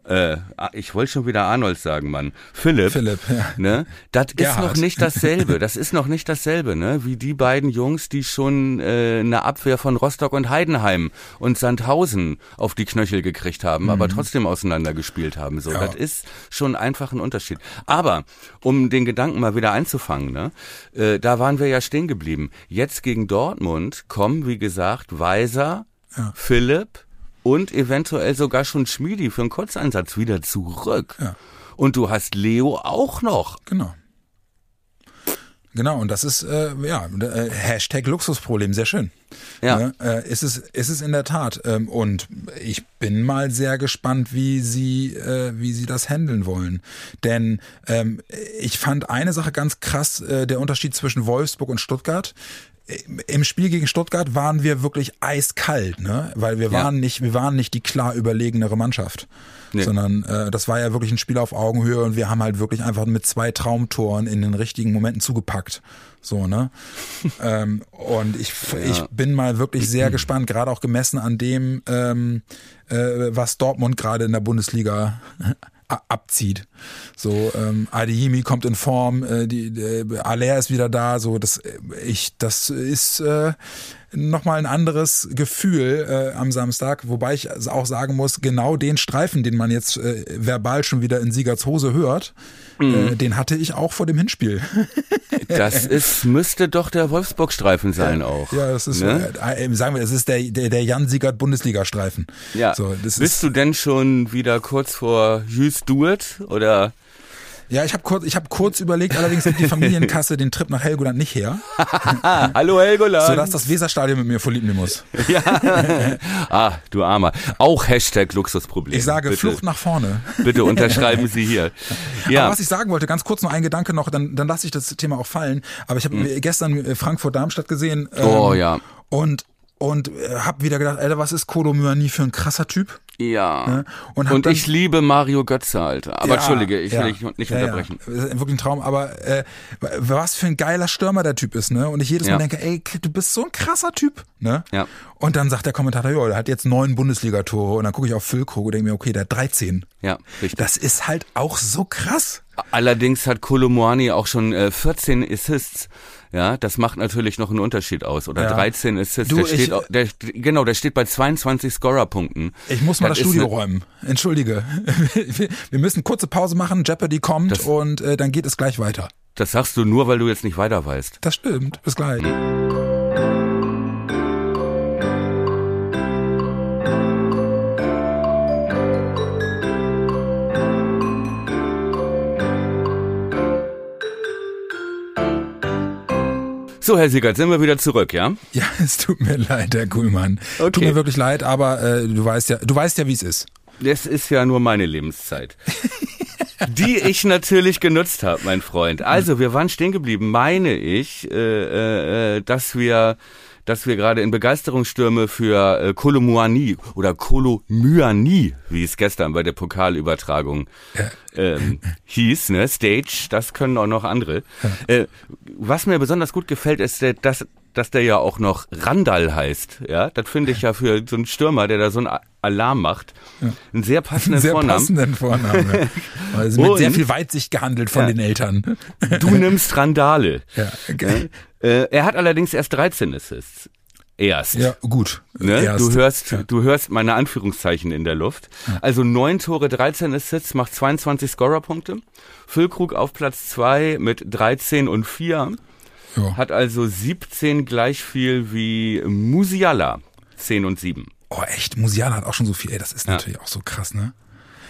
B: äh, ich wollte schon wieder Arnold sagen, Mann, Philipp.
A: Philipp, ja.
B: Ne? Das ist
A: Gerhard.
B: noch nicht dasselbe. Das ist noch nicht dasselbe, ne? Wie die beiden Jungs, die schon äh, eine Abwehr von Rostock und Heidenheim und Sandhausen auf die Knöchel gekriegt haben, aber trotzdem auseinandergespielt haben. So,
A: Mhm. Ja.
B: das ist schon einfach ein Unterschied. Aber um den Gedanken mal wieder einzufangen, ne? Äh, da waren wir ja stehen geblieben. Jetzt gegen Dortmund kommen, wie gesagt, Weiser,
A: Ja.
B: Philipp, und eventuell sogar schon Schmiedi für einen Kurzeinsatz wieder zurück.
A: Ja.
B: Und du hast Leo auch noch.
A: Genau. Genau, und das ist äh, ja äh, Hashtag Luxusproblem, sehr schön.
B: Ja.
A: Ne? Äh, ist, es, ist es in der Tat. Ähm, und ich bin mal sehr gespannt, wie sie, äh, wie sie das handeln wollen. Denn ähm, ich fand eine Sache ganz krass, äh, der Unterschied zwischen Wolfsburg und Stuttgart im Spiel gegen Stuttgart waren wir wirklich eiskalt, ne? Weil wir
B: Ja.
A: waren nicht, wir waren nicht die klar überlegenere Mannschaft,
B: Nee.
A: sondern äh, das war ja wirklich ein Spiel auf Augenhöhe und wir haben halt wirklich einfach mit zwei Traumtoren in den richtigen Momenten zugepackt, so ne? ähm, und ich ich bin mal wirklich sehr gespannt, gerade auch gemessen an dem, ähm, äh, was Dortmund gerade in der Bundesliga abzieht. So, ähm, Adeyemi kommt in Form, äh, die, die Aller ist wieder da, so das äh, ich das ist äh, nochmal ein anderes Gefühl äh, am Samstag, wobei ich auch sagen muss, genau den Streifen, den man jetzt äh, verbal schon wieder in Siegerts Hose hört, äh, den hatte ich auch vor dem Hinspiel.
B: Das ist, müsste doch der Wolfsburg-Streifen sein auch.
A: Ja, das ist,
B: Ne?
A: äh, äh, sagen wir, es ist der, der, der Jan Siegert Bundesliga-Streifen.
B: Ja.
A: So,
B: Bist
A: ist,
B: du denn schon wieder kurz vor Just Do It? Oder?
A: Ja, ich habe kurz, ich habe kurz überlegt, allerdings nimmt die Familienkasse den Trip nach Helgoland nicht her,
B: hallo Helgoland.
A: sodass das Weserstadion mit mir vorlieb nehmen muss.
B: ah, du Armer. Auch Hashtag Luxusproblem.
A: Ich sage
B: bitte,
A: Flucht nach vorne.
B: Bitte unterschreiben Sie hier. Ja.
A: Aber was ich sagen wollte, ganz kurz noch ein Gedanke noch, dann, dann lasse ich das Thema auch fallen. Aber ich habe gestern äh, Frankfurt-Darmstadt gesehen. Ähm,
B: Hm. Oh, ja.
A: Und und äh, habe wieder gedacht, Alter, was ist Kodo Myani für ein krasser Typ?
B: Ja.
A: Ne? Und
B: Und,
A: hab
B: ich liebe Mario Götze, Alter. Aber
A: Ja,
B: entschuldige, ich will
A: ja.
B: dich nicht
A: Ja,
B: unterbrechen.
A: Ja. Das ist wirklich ein Traum, aber äh, was für ein geiler Stürmer der Typ ist, ne? Und ich jedes Mal denke, ey, du bist so ein krasser Typ, ne?
B: Ja.
A: Und dann sagt der Kommentator, ja, der hat jetzt neun Bundesligatore und dann gucke ich auf Füllkrug und denke mir, okay, der hat 13.
B: Ja, richtig.
A: Das ist halt auch so krass.
B: Allerdings hat Kolomoani auch schon äh, 14 Assists. Ja, das macht natürlich noch einen Unterschied aus. Oder
A: Ja.
B: 13 Assists.
A: Du,
B: der steht,
A: ich-
B: au- der, genau, der steht bei 22 Scorerpunkten.
A: Ich muss mal das,
B: ist
A: Studio
B: eine-
A: räumen. Entschuldige. Wir- Wir müssen kurze Pause machen, Jeopardy kommt
B: Das-
A: und äh, dann geht es gleich weiter.
B: Das sagst du nur, weil du jetzt nicht weiter weißt.
A: Das stimmt. Bis gleich.
B: So, Herr Siegert, sind wir wieder zurück, ja?
A: Ja, es tut mir leid, Herr Kuhlmann. Tut
B: Okay.
A: mir wirklich leid, aber äh, du weißt ja, du weißt ja, wie es ist.
B: Das ist ja nur meine Lebenszeit. Die ich natürlich genutzt habe, mein Freund. Also, wir waren stehen geblieben, meine ich, äh, äh, dass wir dass wir gerade in Begeisterungsstürme für äh, Kolomuani oder Kolomyani, wie es gestern bei der Pokalübertragung ähm, hieß, ne, Stage, das können auch noch andere. Äh, was mir besonders gut gefällt, ist, dass, dass der ja auch noch Randall heißt. Ja, das finde ich ja für so einen Stürmer, der da so einen Alarm macht, einen sehr passenden
A: Sehr
B: Vornamen.
A: passenden Vornamen. ja. Also mit
B: Und-
A: sehr viel Weitsicht gehandelt von
B: Ja.
A: den Eltern.
B: Du nimmst Randale.
A: Ja, geil.
B: Äh, er hat allerdings erst 13 Assists. Erst.
A: Ja, gut.
B: Ne?
A: Erst.
B: Du hörst,
A: Ja.
B: du hörst meine Anführungszeichen in der Luft. Also neun Tore, 13 Assists, macht 22 Scorerpunkte. Füllkrug auf Platz zwei mit 13 und 4.
A: Ja.
B: Hat also 17 gleich viel wie Musiala. 10 und 7.
A: Oh, echt, Musiala hat auch schon so viel. Ey, das ist natürlich auch so krass, ne?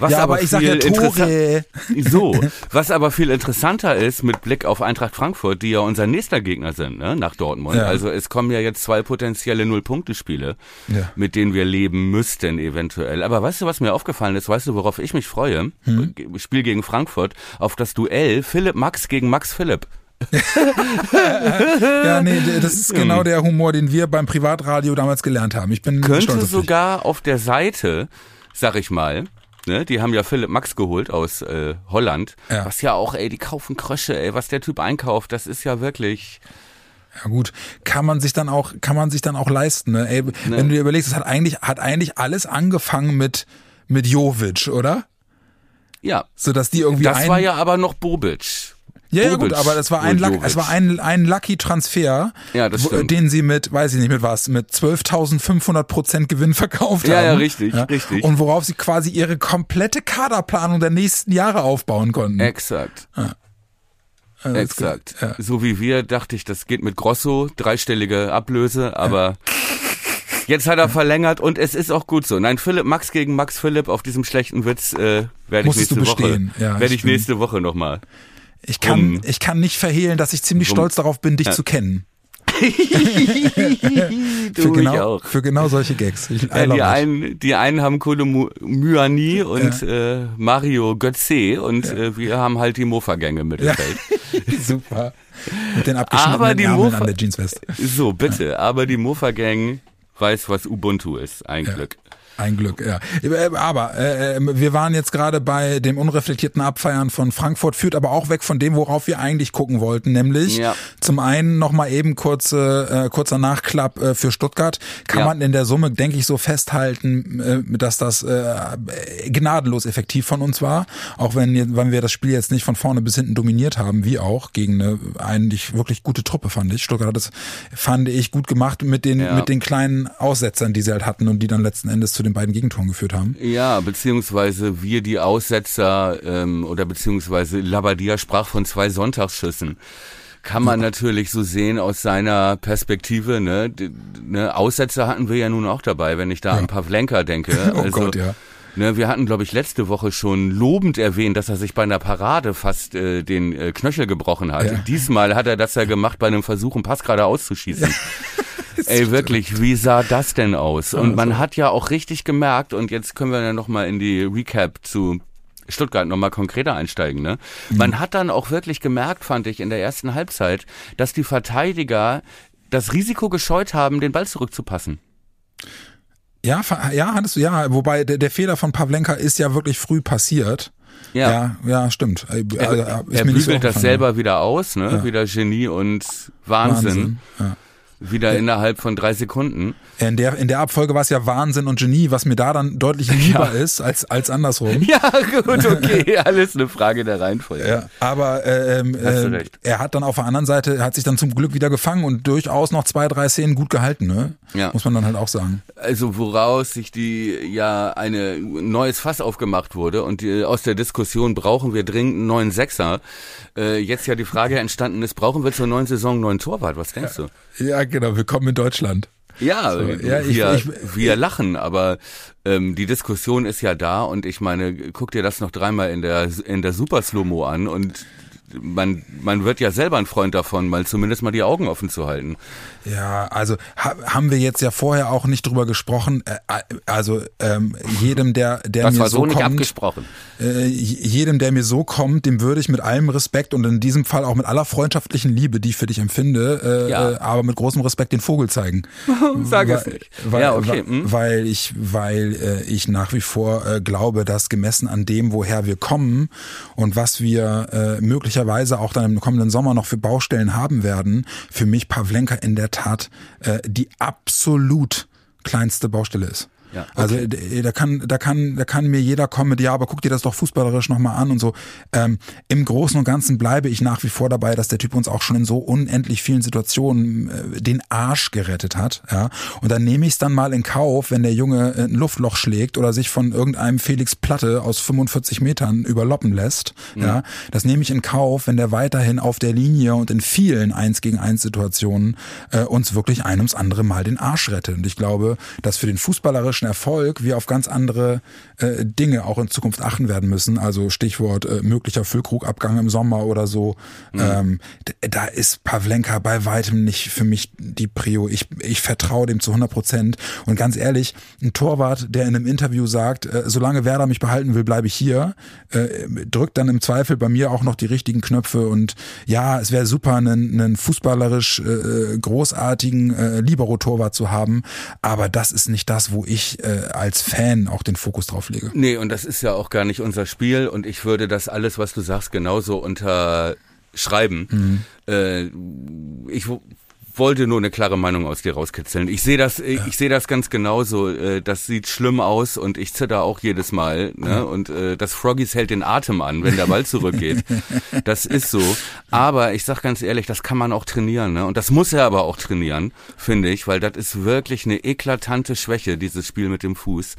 B: Was
A: ja, aber, ich sag ja
B: viel
A: Tore.
B: So, was aber viel interessanter ist mit Blick auf Eintracht Frankfurt, die ja unser nächster Gegner sind, ne, nach Dortmund.
A: Ja.
B: Also es kommen ja jetzt zwei potenzielle Null-Punkte-Spiele,
A: Ja.
B: mit denen wir leben müssten eventuell. Aber weißt du, was mir aufgefallen ist? Weißt du, worauf ich mich freue?
A: Hm?
B: Spiel gegen Frankfurt, auf das Duell Philipp Max gegen Max Philipp.
A: Ja, nee, das ist genau der Humor, den wir beim Privatradio damals gelernt haben. Ich bin
B: Könnte
A: stolz auf
B: sogar auf der Seite, sag ich mal, ne, die haben ja Philipp Max geholt aus äh, Holland,
A: Ja.
B: was ja auch, ey, die kaufen Krösche, ey, was der Typ einkauft, das ist ja wirklich,
A: Ja gut, kann man sich dann auch, kann man sich dann auch leisten. Ne? Ey, Wenn du dir überlegst, es hat eigentlich, hat eigentlich alles angefangen mit mit Jovic, oder?
B: ja.
A: So dass die irgendwie
B: Das war ja aber noch Bobic.
A: Ja, ja gut, aber das war ein, Luck, es war ein, ein Lucky Transfer,
B: Ja, das stimmt.
A: den sie mit, weiß ich nicht mit was, mit 12.500 Prozent Gewinn verkauft
B: Ja,
A: haben.
B: ja, richtig, richtig.
A: Und worauf sie quasi ihre komplette Kaderplanung der nächsten Jahre aufbauen konnten.
B: Exakt.
A: Also das-
B: Exakt.
A: Ja.
B: So wie wir dachte ich, das geht mit Grosso, dreistellige Ablöse, aber Jetzt hat er verlängert und es ist auch gut so. Nein, Philipp, Max gegen Max Philipp auf diesem schlechten Witz äh, werde ich nächste Woche.
A: Ja,
B: werde
A: ich
B: nächste Woche nochmal.
A: Ich kann,
B: Rum.
A: ich kann nicht verhehlen, dass ich ziemlich
B: Rum.
A: stolz darauf bin, dich
B: Ja.
A: zu kennen. Für genau, für genau solche Gags. Ich,
B: Ja, die, einen, die einen haben Kolo Myani und äh, Mario Götze und äh, wir haben halt die Mofa-Gänge im Mittelfeld.
A: Super. Mit den
B: Aber
A: abgeschnittenen Ärmeln
B: Mofa-
A: an der Jeansweste.
B: So, bitte. Aber die Mofa-Gang weiß, was Ubuntu ist. Ein Glück.
A: Ein Glück, ja. Äh, Aber äh, wir waren jetzt gerade bei dem unreflektierten Abfeiern von Frankfurt, führt aber auch weg von dem, worauf wir eigentlich gucken wollten, nämlich
B: Ja.
A: zum einen nochmal eben kurze, äh, kurzer Nachklapp äh, für Stuttgart. Kann
B: Ja.
A: man in der Summe, denke ich, so festhalten, äh, dass das äh, gnadenlos effektiv von uns war, auch wenn, wenn wir das Spiel jetzt nicht von vorne bis hinten dominiert haben, wie auch, gegen eine eigentlich wirklich gute Truppe, fand ich. Stuttgart hat das, fand ich, gut gemacht mit den,
B: Ja.
A: mit den kleinen Aussetzern, die sie halt hatten und die dann letzten Endes zu den beiden Gegentoren geführt haben.
B: Ja, beziehungsweise wir die Aussetzer ähm, oder beziehungsweise Labadia sprach von zwei Sonntagsschüssen. Kann man natürlich so sehen aus seiner Perspektive. Ne? Ne? Aussetzer hatten wir ja nun auch dabei, wenn ich da an Pavlenka denke.
A: Oh
B: also,
A: Gott, ja.
B: Ne, wir hatten, glaube ich, letzte Woche schon lobend erwähnt, dass er sich bei einer Parade fast äh, den äh, Knöchel gebrochen hat.
A: Ja.
B: Diesmal hat er das ja gemacht bei einem Versuch, einen Pass gerade auszuschießen. Ey, wirklich, wie sah das denn aus? Und man hat ja auch richtig gemerkt, und jetzt können wir ja nochmal in die Recap zu Stuttgart nochmal konkreter einsteigen, ne? Man hat dann auch wirklich gemerkt, fand ich, in der ersten Halbzeit, dass die Verteidiger das Risiko gescheut haben, den Ball zurückzupassen.
A: Ja, ja, hattest du, ja, wobei der, der Fehler von Pavlenka ist ja wirklich früh passiert. Ja, ja, stimmt. Äh,
B: Er,
A: äh,
B: er
A: nicht so
B: bügelt das selber wieder aus, ne?
A: Ja.
B: Wieder Genie und Wahnsinn.
A: Wahnsinn. Ja.
B: Wieder innerhalb von drei Sekunden.
A: In der, in der Abfolge war es ja Wahnsinn und Genie, was mir da dann deutlich lieber ist als, als andersrum.
B: Ja, gut, okay, alles eine Frage der Reihenfolge.
A: Ja, aber ähm,
B: du
A: ähm,
B: recht.
A: er hat dann auf der anderen Seite, hat sich dann zum Glück wieder gefangen und durchaus noch zwei, drei Szenen gut gehalten, ne?
B: Ja.
A: Muss man dann halt auch sagen.
B: Also woraus sich die ja eine neues Fass aufgemacht wurde und die, aus der Diskussion brauchen wir dringend einen neuen Sechser. Äh, jetzt ja die Frage entstanden ist, brauchen wir zur neuen Saison einen neuen Torwart? Was denkst du?
A: Ja, genau, willkommen in Deutschland.
B: Ja,
A: So, ja, ich-
B: wir,
A: ich-
B: wir lachen, aber ähm, die Diskussion ist ja da und ich meine, guck dir das noch dreimal in der in der Super Slow-Mo an und man, man wird ja selber ein Freund davon, mal zumindest mal die Augen offen zu halten.
A: Ja, also ha, haben wir jetzt ja vorher auch nicht drüber gesprochen. Äh, also ähm, jedem, der, der
B: Das
A: mir
B: war so nicht
A: kommt,
B: abgesprochen.
A: äh, jedem, der mir so kommt, dem würde ich mit allem Respekt und in diesem Fall auch mit aller freundschaftlichen Liebe, die ich für dich empfinde, äh,
B: Ja.
A: äh, aber mit großem Respekt den Vogel zeigen.
B: Sag es
A: Weil-
B: nicht.
A: Weil,
B: ja, okay.
A: weil,
B: hm.
A: weil ich, weil äh, ich nach wie vor äh, glaube, dass gemessen an dem, woher wir kommen und was wir äh, möglicherweise auch dann im kommenden Sommer noch für Baustellen haben werden, für mich Pavlenka in der Tat äh, die absolut kleinste Baustelle ist.
B: Ja,
A: Also d- da kann, da kann, da kann mir jeder kommen mit, ja, aber guck dir das doch fußballerisch nochmal an und so. Ähm, Im Großen und Ganzen bleibe ich nach wie vor dabei, dass der Typ uns auch schon in so unendlich vielen Situationen äh, den Arsch gerettet hat. Ja, und dann nehme ich es dann mal in Kauf, wenn der Junge äh, ein Luftloch schlägt oder sich von irgendeinem Felix Platte aus 45 Metern überloppen lässt. Ja, das nehme ich in Kauf, wenn der weiterhin auf der Linie und in vielen Eins gegen eins Situationen äh, uns wirklich ein ums andere Mal den Arsch rettet. Und ich glaube, dass für den fußballerischen Erfolg wir auf ganz andere äh, Dinge auch in Zukunft achten werden müssen. Also Stichwort äh, möglicher Füllkrugabgang im Sommer oder so. Ähm, d- da ist Pavlenka bei weitem nicht für mich die Prio. Ich, ich vertraue dem zu 100 Prozent. Und ganz ehrlich, ein Torwart, der in einem Interview sagt, äh, solange Werder mich behalten will, bleibe ich hier, äh, drückt dann im Zweifel bei mir auch noch die richtigen Knöpfe. Und ja, es wäre super, einen, einen fußballerisch äh, großartigen äh, Libero-Torwart zu haben. Aber das ist nicht das, wo ich äh, als Fan auch den Fokus drauf lege.
B: Nee, und das ist ja auch gar nicht unser Spiel und ich würde das alles, was du sagst, genauso unterschreiben. Äh, ich wollte nur eine klare Meinung aus dir rauskitzeln. Ich sehe das, ich sehe das ganz genauso. Äh, das sieht schlimm aus und ich zitter auch jedes Mal. Ne? Und äh, das Froggies hält den Atem an, wenn der Ball zurückgeht. das ist so. Aber ich sag ganz ehrlich, das kann man auch trainieren. Ne? Und das muss er aber auch trainieren, finde ich, weil das ist wirklich eine eklatante Schwäche, dieses Spiel mit dem Fuß.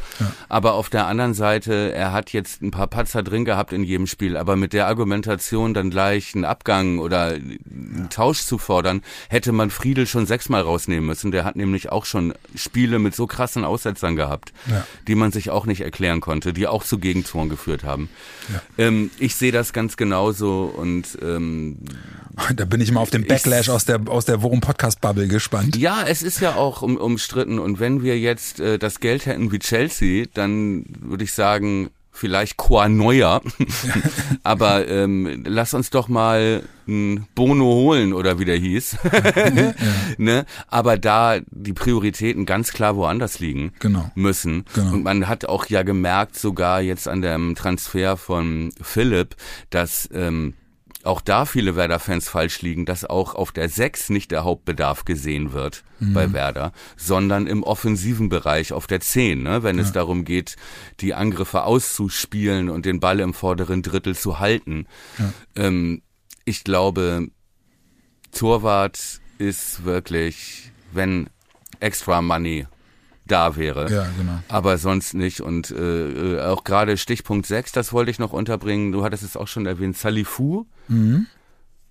B: Aber auf der anderen Seite, er hat jetzt ein paar Patzer drin gehabt in jedem Spiel, aber mit der Argumentation dann gleich einen Abgang oder einen Tausch zu fordern, hätte man Friedrich Friedel schon sechsmal rausnehmen müssen. Der hat nämlich auch schon Spiele mit so krassen Aussetzern gehabt,
A: Ja.
B: die man sich auch nicht erklären konnte, die auch zu Gegentoren geführt haben.
A: Ja.
B: Ähm, ich sehe das ganz genauso und ähm,
A: Da bin ich mal auf den Backlash aus der, aus der Worum Podcast Bubble gespannt.
B: ja, es ist ja auch um, umstritten und wenn wir jetzt äh, das Geld hätten wie Chelsea, dann würde ich sagen, vielleicht Qua Neuer. Aber ähm, lass uns doch mal ein Bono holen oder wie der hieß. ne? Aber da die Prioritäten ganz klar woanders liegen
A: Genau.
B: müssen.
A: Genau.
B: Und man hat auch ja gemerkt, sogar jetzt an dem Transfer von Philipp, dass ähm, auch da viele Werder-Fans falsch liegen, dass auch auf der 6 nicht der Hauptbedarf gesehen wird bei Werder, sondern im offensiven Bereich auf der 10, ne? wenn es darum geht, die Angriffe auszuspielen und den Ball im vorderen Drittel zu halten. Ähm, ich glaube, Torwart ist wirklich, wenn extra Money da wäre.
A: Ja, genau.
B: Aber sonst nicht. Und äh, äh, auch gerade Stichpunkt 6, das wollte ich noch unterbringen. Du hattest es auch schon erwähnt, Salifu.
A: Mhm.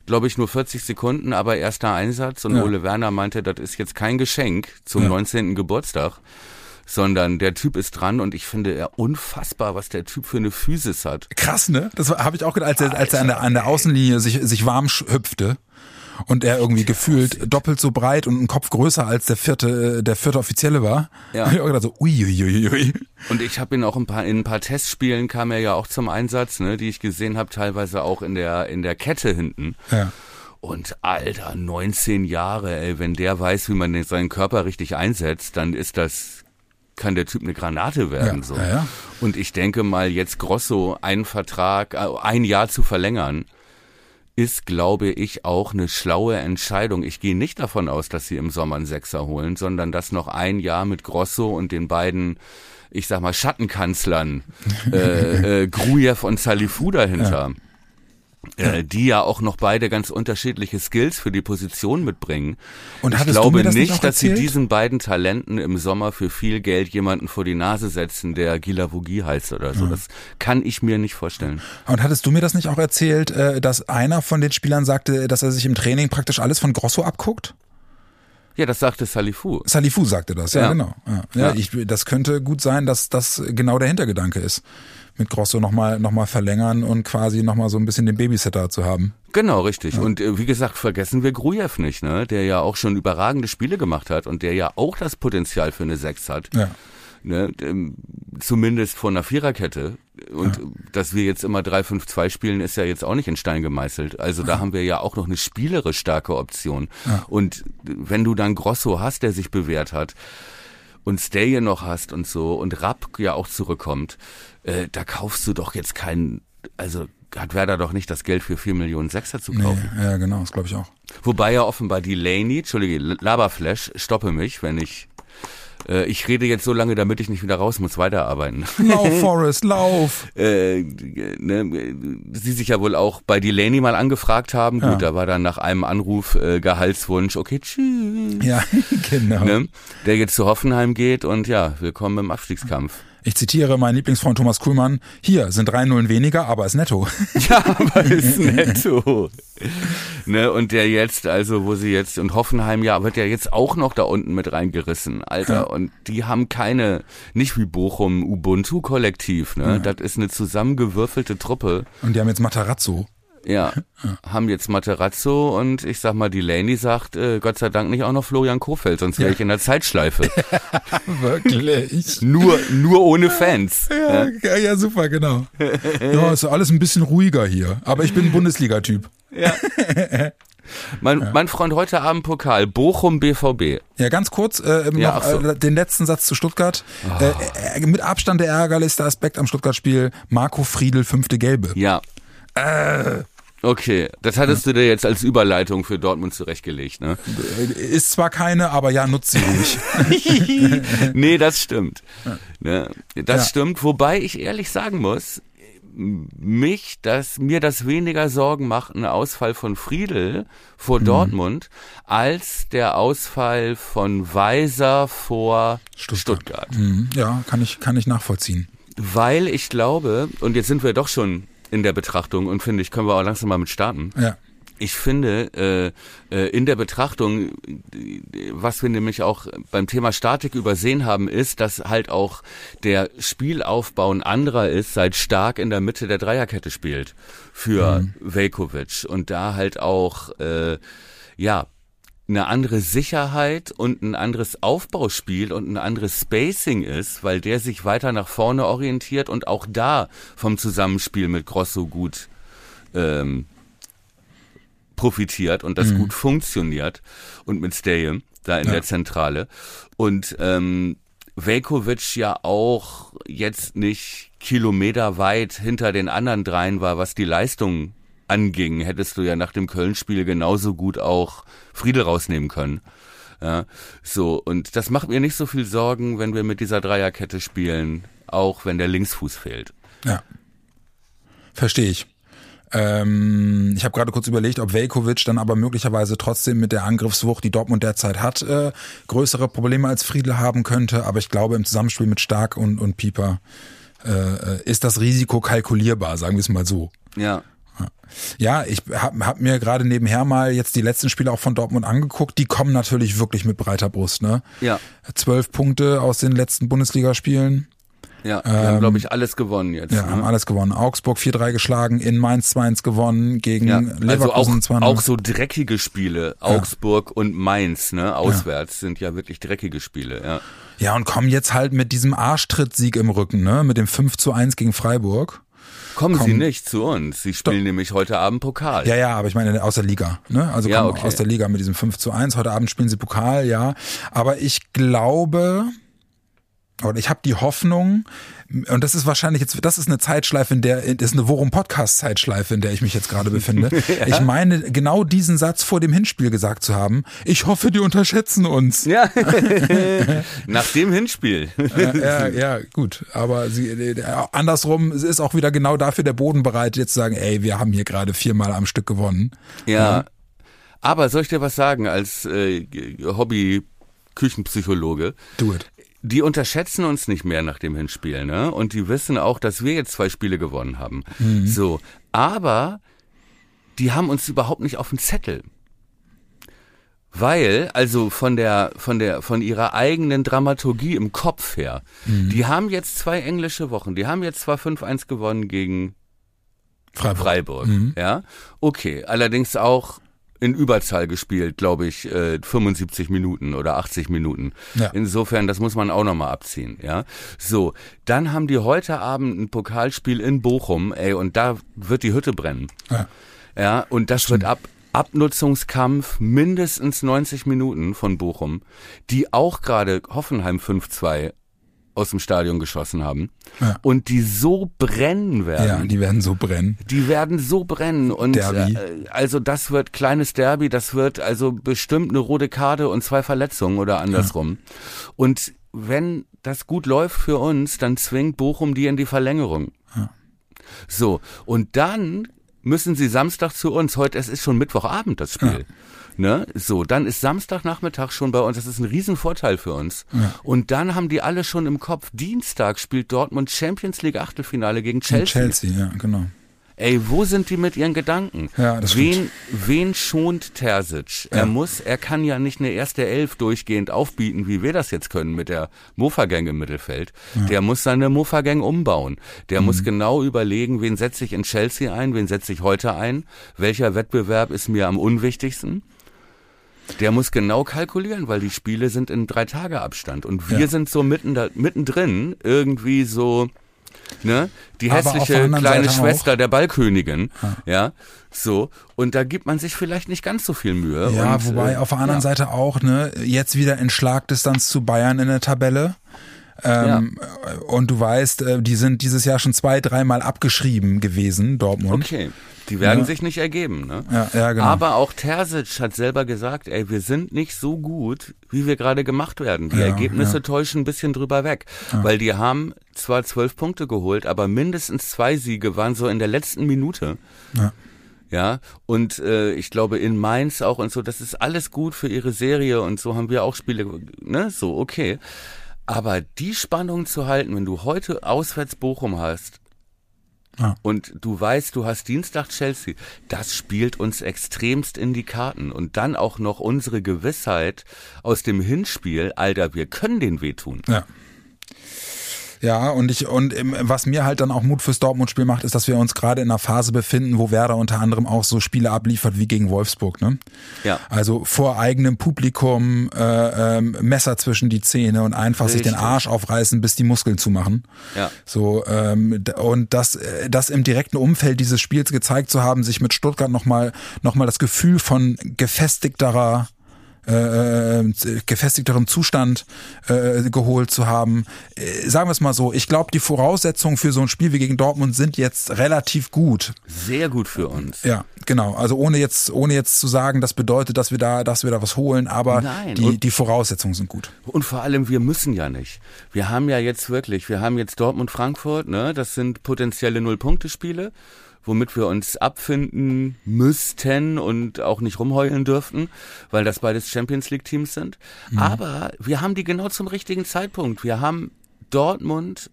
B: Glaube ich nur 40 Sekunden, aber erster Einsatz. Und
A: Ja.
B: Ole Werner meinte, das ist jetzt kein Geschenk zum
A: Ja.
B: 19. Geburtstag, sondern der Typ ist dran und ich finde ja unfassbar, was der Typ für eine Physis hat.
A: Krass, ne? Das habe ich auch gedacht, als er, als er an der, an der Außenlinie sich, sich warm hüpfte. Und er irgendwie gefühlt doppelt so breit und einen Kopf größer als der vierte, äh, der vierte Offizielle war.
B: Ja.
A: Ich auch so, uiuiuiui.
B: Und ich habe ihn auch ein paar in ein paar Testspielen kam er ja auch zum Einsatz, ne, die ich gesehen habe, teilweise auch in der in der Kette hinten.
A: Ja.
B: Und Alter, 19 Jahre, ey, wenn der weiß, wie man seinen Körper richtig einsetzt, dann ist das, kann der Typ eine Granate werden,
A: Ja,
B: so.
A: ja, ja.
B: Und ich denke mal, jetzt Grosso einen Vertrag, äh, ein Jahr zu verlängern, ist, glaube ich, auch eine schlaue Entscheidung. Ich gehe nicht davon aus, dass sie im Sommer einen Sechser holen, sondern dass noch ein Jahr mit Grosso und den beiden, ich sag mal, Schattenkanzlern, äh, äh, Grujew und Salifu dahinter, äh, die ja auch noch beide ganz unterschiedliche Skills für die Position mitbringen.
A: Und
B: ich glaube
A: mir das nicht
B: nicht, dass sie diesen beiden Talenten im Sommer für viel Geld jemanden vor die Nase setzen, der Gilavogi heißt oder so. Das kann ich mir nicht vorstellen.
A: Und hattest du mir das nicht auch erzählt, äh, dass einer von den Spielern sagte, dass er sich im Training praktisch alles von Grosso abguckt?
B: Ja, das sagte Salifu.
A: Salifu sagte das, ja,
B: Ja.
A: genau. Ja, ja,
B: Ja.
A: Ich, das könnte gut sein, dass das genau der Hintergedanke ist. Mit Grosso nochmal noch mal verlängern und quasi nochmal so ein bisschen den Babysitter zu haben.
B: Genau, richtig. Und äh, wie gesagt, vergessen wir Grujew nicht, ne? der ja auch schon überragende Spiele gemacht hat und der ja auch das Potenzial für eine Sechs hat.
A: Ja.
B: Ne? Ähm, Zumindest von einer Viererkette. Und dass wir jetzt immer 3-5-2 spielen, ist ja jetzt auch nicht in Stein gemeißelt. Also da haben wir ja auch noch eine spielerisch starke Option. Und wenn du dann Grosso hast, der sich bewährt hat, und Stay noch hast und so und Rapp ja auch zurückkommt, äh, da kaufst du doch jetzt keinen, also hat Werder doch nicht das Geld für 4 Millionen Sechser zu
A: Nee,
B: kaufen.
A: ja, genau, das glaube ich auch.
B: Wobei ja offenbar die Laney, Entschuldige, Laberflash, stoppe mich, wenn ich, äh, ich rede jetzt so lange, damit ich nicht wieder raus muss, weiterarbeiten.
A: Lauf, Forrest, lauf!
B: äh, ne, sie sich ja wohl auch bei Delaney mal angefragt haben. Gut,
A: Ja.
B: da war dann nach einem Anruf äh, Gehaltswunsch, okay, tschüss.
A: Ja, genau.
B: Ne? Der jetzt zu Hoffenheim geht und ja, willkommen im Abstiegskampf.
A: Ich zitiere meinen Lieblingsfreund Thomas Kuhlmann. Hier sind drei Nullen weniger, aber ist netto.
B: Ja, aber ist netto. ne, und der jetzt, also wo sie jetzt, und Hoffenheim ja, wird ja jetzt auch noch da unten mit reingerissen, Alter.
A: Ja.
B: Und die haben keine, nicht wie Bochum, Ubuntu-Kollektiv, ne? Das ist eine zusammengewürfelte Truppe.
A: Und die haben jetzt Matarazzo.
B: Ja, haben jetzt Materazzo und ich sag mal, die Laney sagt, äh, Gott sei Dank nicht auch noch Florian Kofeld, sonst wäre
A: Ja.
B: ich in der Zeitschleife.
A: Wirklich.
B: nur, nur ohne Fans.
A: Ja, ja, ja, super, genau. Ja, ist alles ein bisschen ruhiger hier. Aber ich bin Bundesliga-Typ.
B: Mein, mein Freund heute Abend Pokal, Bochum BVB.
A: Ja, ganz kurz, äh,
B: Ja,
A: noch
B: so.
A: äh, den letzten Satz zu Stuttgart. Äh, äh, mit Abstand der ärgerlichste Aspekt am Stuttgart-Spiel, Marco Friedel, fünfte Gelbe.
B: Ja.
A: Äh,
B: Okay, das hattest du dir jetzt als Überleitung für Dortmund zurechtgelegt, ne?
A: ist zwar keine, aber ja, nutzt sie ruhig.
B: nee, das stimmt. Ne? Das
A: Ja.
B: stimmt, wobei ich ehrlich sagen muss, mich, dass mir das weniger Sorgen macht, ein Ausfall von Friedel
A: Mhm.
B: vor Dortmund, als der Ausfall von Weiser vor Stuttgart.
A: Mhm, ja, kann ich, kann ich nachvollziehen.
B: Weil ich glaube, und jetzt sind wir doch schon in der Betrachtung und finde ich, können wir auch langsam mal mit starten.
A: Ja.
B: ich finde, äh, äh, in der Betrachtung, was wir nämlich auch beim Thema Statik übersehen haben, ist, dass halt auch der Spielaufbau ein anderer ist, seit stark in der Mitte der Dreierkette spielt für mhm. Velkovic und da halt auch, äh, ja, eine andere Sicherheit und ein anderes Aufbauspiel und ein anderes Spacing ist, weil der sich weiter nach vorne orientiert und auch da vom Zusammenspiel mit Grosso gut ähm, profitiert und das mhm. gut funktioniert und mit Stay da in ja. der Zentrale. Und ähm, Velkovic ja auch jetzt nicht kilometerweit hinter den anderen dreien war, was die Leistung anging, hättest du ja nach dem Köln-Spiel genauso gut auch Friedel rausnehmen können. Ja, so, und das macht mir nicht so viel Sorgen, wenn wir mit dieser Dreierkette spielen, auch wenn der Linksfuß fehlt.
A: Ja. Verstehe ich. Ähm, ich habe gerade kurz überlegt, ob Velkovic dann aber möglicherweise trotzdem mit der Angriffswucht, die Dortmund derzeit hat, äh, größere Probleme als Friedel haben könnte. Aber ich glaube, im Zusammenspiel mit Stark und, und Pieper äh, äh ist das Risiko kalkulierbar, sagen wir es mal so.
B: Ja.
A: Ja, ich habe hab mir gerade nebenher mal jetzt die letzten Spiele auch von Dortmund angeguckt. Die kommen natürlich wirklich mit breiter Brust. Ne?
B: Ja.
A: Zwölf Punkte aus den letzten Bundesligaspielen.
B: Ja, die ähm, haben, glaube ich, alles gewonnen jetzt.
A: Ja, ne? haben alles gewonnen. Augsburg 4-3 geschlagen, in Mainz 2-1 gewonnen, gegen ja, Leverkusen
B: also auch, auch so dreckige Spiele. Ja. Augsburg und Mainz, ne, auswärts, ja. sind ja wirklich dreckige Spiele, ja.
A: Ja, und kommen jetzt halt mit diesem Arschtritt-Sieg im Rücken, ne, mit dem 5 zu 1 gegen Freiburg.
B: Kommen Komm. Sie nicht zu uns. Sie spielen Doch. nämlich heute Abend Pokal.
A: Ja, ja, aber ich meine aus der Liga. Ne? Also ja, okay. aus der Liga mit diesem 5 zu 1. Heute Abend spielen Sie Pokal, ja. Aber ich glaube, oder ich habe die Hoffnung, und das ist wahrscheinlich jetzt, das ist eine Zeitschleife, in der, das ist eine Worum Podcast Zeitschleife, in der ich mich jetzt gerade befinde. ja. Ich meine, genau diesen Satz vor dem Hinspiel gesagt zu haben. Ich hoffe, die unterschätzen uns.
B: Ja. Nach dem Hinspiel.
A: ja, ja, gut. Aber sie, äh, andersrum ist auch wieder genau dafür der Boden bereit, jetzt zu sagen, ey, wir haben hier gerade viermal am Stück gewonnen.
B: Ja. Aber soll ich dir was sagen als äh, Hobby Küchenpsychologe?
A: Do it
B: die unterschätzen uns nicht mehr nach dem Hinspiel, ne? Und die wissen auch, dass wir jetzt zwei Spiele gewonnen haben. Mhm. So, aber die haben uns überhaupt nicht auf dem Zettel. Weil, also von der, von der, von ihrer eigenen Dramaturgie im Kopf her, mhm. die haben jetzt zwei englische Wochen, die haben jetzt zwar 5-1 gewonnen gegen Freiburg, Freiburg mhm. ja. Okay, allerdings auch in Überzahl gespielt, glaube ich, äh, 75 Minuten oder 80 Minuten. Ja. Insofern, das muss man auch nochmal abziehen, ja. So, dann haben die heute Abend ein Pokalspiel in Bochum, ey, und da wird die Hütte brennen. Ja, ja und das Stimmt. wird ab, Abnutzungskampf mindestens 90 Minuten von Bochum, die auch gerade Hoffenheim 5-2 aus dem Stadion geschossen haben ja. und die so brennen werden. Ja,
A: die werden so brennen.
B: Die werden so brennen und Derby. Äh, also das wird kleines Derby, das wird also bestimmt eine rote Karte und zwei Verletzungen oder andersrum. Ja. Und wenn das gut läuft für uns, dann zwingt Bochum die in die Verlängerung. Ja. So, und dann müssen sie Samstag zu uns. Heute, es ist schon Mittwochabend, das Spiel. Ja. Ne? So, dann ist Samstagnachmittag schon bei uns. Das ist ein Riesenvorteil für uns. Ja. Und dann haben die alle schon im Kopf, Dienstag spielt Dortmund Champions League Achtelfinale gegen Chelsea.
A: Chelsea, ja, genau.
B: Ey, wo sind die mit ihren Gedanken?
A: Ja, das
B: wen, wen schont Terzic? Ja. Er muss, er kann ja nicht eine erste Elf durchgehend aufbieten, wie wir das jetzt können mit der Mofa-Gang im Mittelfeld. Ja. Der muss seine Mofa-Gang umbauen. Der mhm. muss genau überlegen, wen setze ich in Chelsea ein, wen setze ich heute ein, welcher Wettbewerb ist mir am unwichtigsten. Der muss genau kalkulieren, weil die Spiele sind in drei Tage Abstand und wir ja. sind so mitten da, mittendrin irgendwie so ne die hässliche kleine Seite Schwester auch. der Ballkönigin ja. ja. so und da gibt man sich vielleicht nicht ganz so viel Mühe
A: ja
B: und,
A: wobei äh, auf der anderen ja. Seite auch ne jetzt wieder in Schlagdistanz zu Bayern in der Tabelle ähm, ja. Und du weißt, äh, die sind dieses Jahr schon zwei, dreimal abgeschrieben gewesen, Dortmund.
B: Okay. Die werden ja. sich nicht ergeben, ne?
A: Ja, ja, genau.
B: Aber auch Terzic hat selber gesagt, ey, wir sind nicht so gut, wie wir gerade gemacht werden. Die ja, Ergebnisse täuschen ein bisschen drüber weg. Weil die haben zwar zwölf Punkte geholt, aber mindestens zwei Siege waren so in der letzten Minute. Ja. Ja, und äh, ich glaube in Mainz auch und so, das ist alles gut für ihre Serie und so haben wir auch Spiele, ne, so, okay. Aber die Spannung zu halten, wenn du heute auswärts Bochum hast,
A: Ja.
B: Und du weißt, du hast Dienstag Chelsea. Das spielt uns extremst in die Karten. Und dann auch noch unsere Gewissheit aus dem Hinspiel, Alter, wir können den wehtun.
A: Ja. Ja, und ich und ähm, was mir halt dann auch Mut fürs Dortmund-Spiel macht, ist, dass wir uns gerade in einer Phase befinden, wo Werder unter anderem auch so Spiele abliefert wie gegen Wolfsburg. Ne?
B: Ja.
A: Also vor eigenem Publikum äh, ähm, Messer zwischen die Zähne und einfach sich den
B: Richtig.
A: Arsch aufreißen, bis die Muskeln zumachen.
B: Ja.
A: So ähm, und das, äh, das im direkten Umfeld dieses Spiels gezeigt zu haben, sich mit Stuttgart nochmal noch mal das Gefühl von gefestigterer äh, äh, gefestigterem Zustand äh, geholt zu haben. Äh, sagen wir es mal so, ich glaube, die Voraussetzungen für so ein Spiel wie gegen Dortmund sind jetzt relativ gut.
B: Sehr gut für uns.
A: Ja, genau. Also ohne jetzt, ohne jetzt zu sagen, das bedeutet, dass wir da, dass wir da was holen, aber
B: Nein,
A: die, die Voraussetzungen sind gut.
B: Und vor allem, wir müssen ja nicht. Wir haben ja jetzt wirklich, wir haben jetzt Dortmund-Frankfurt, ne? Das sind potenzielle Null-Punkte-Spiele, womit wir uns abfinden müssten und auch nicht rumheulen dürften, weil das beides Champions League-Teams sind. Aber wir haben die genau zum richtigen Zeitpunkt. Wir haben Dortmund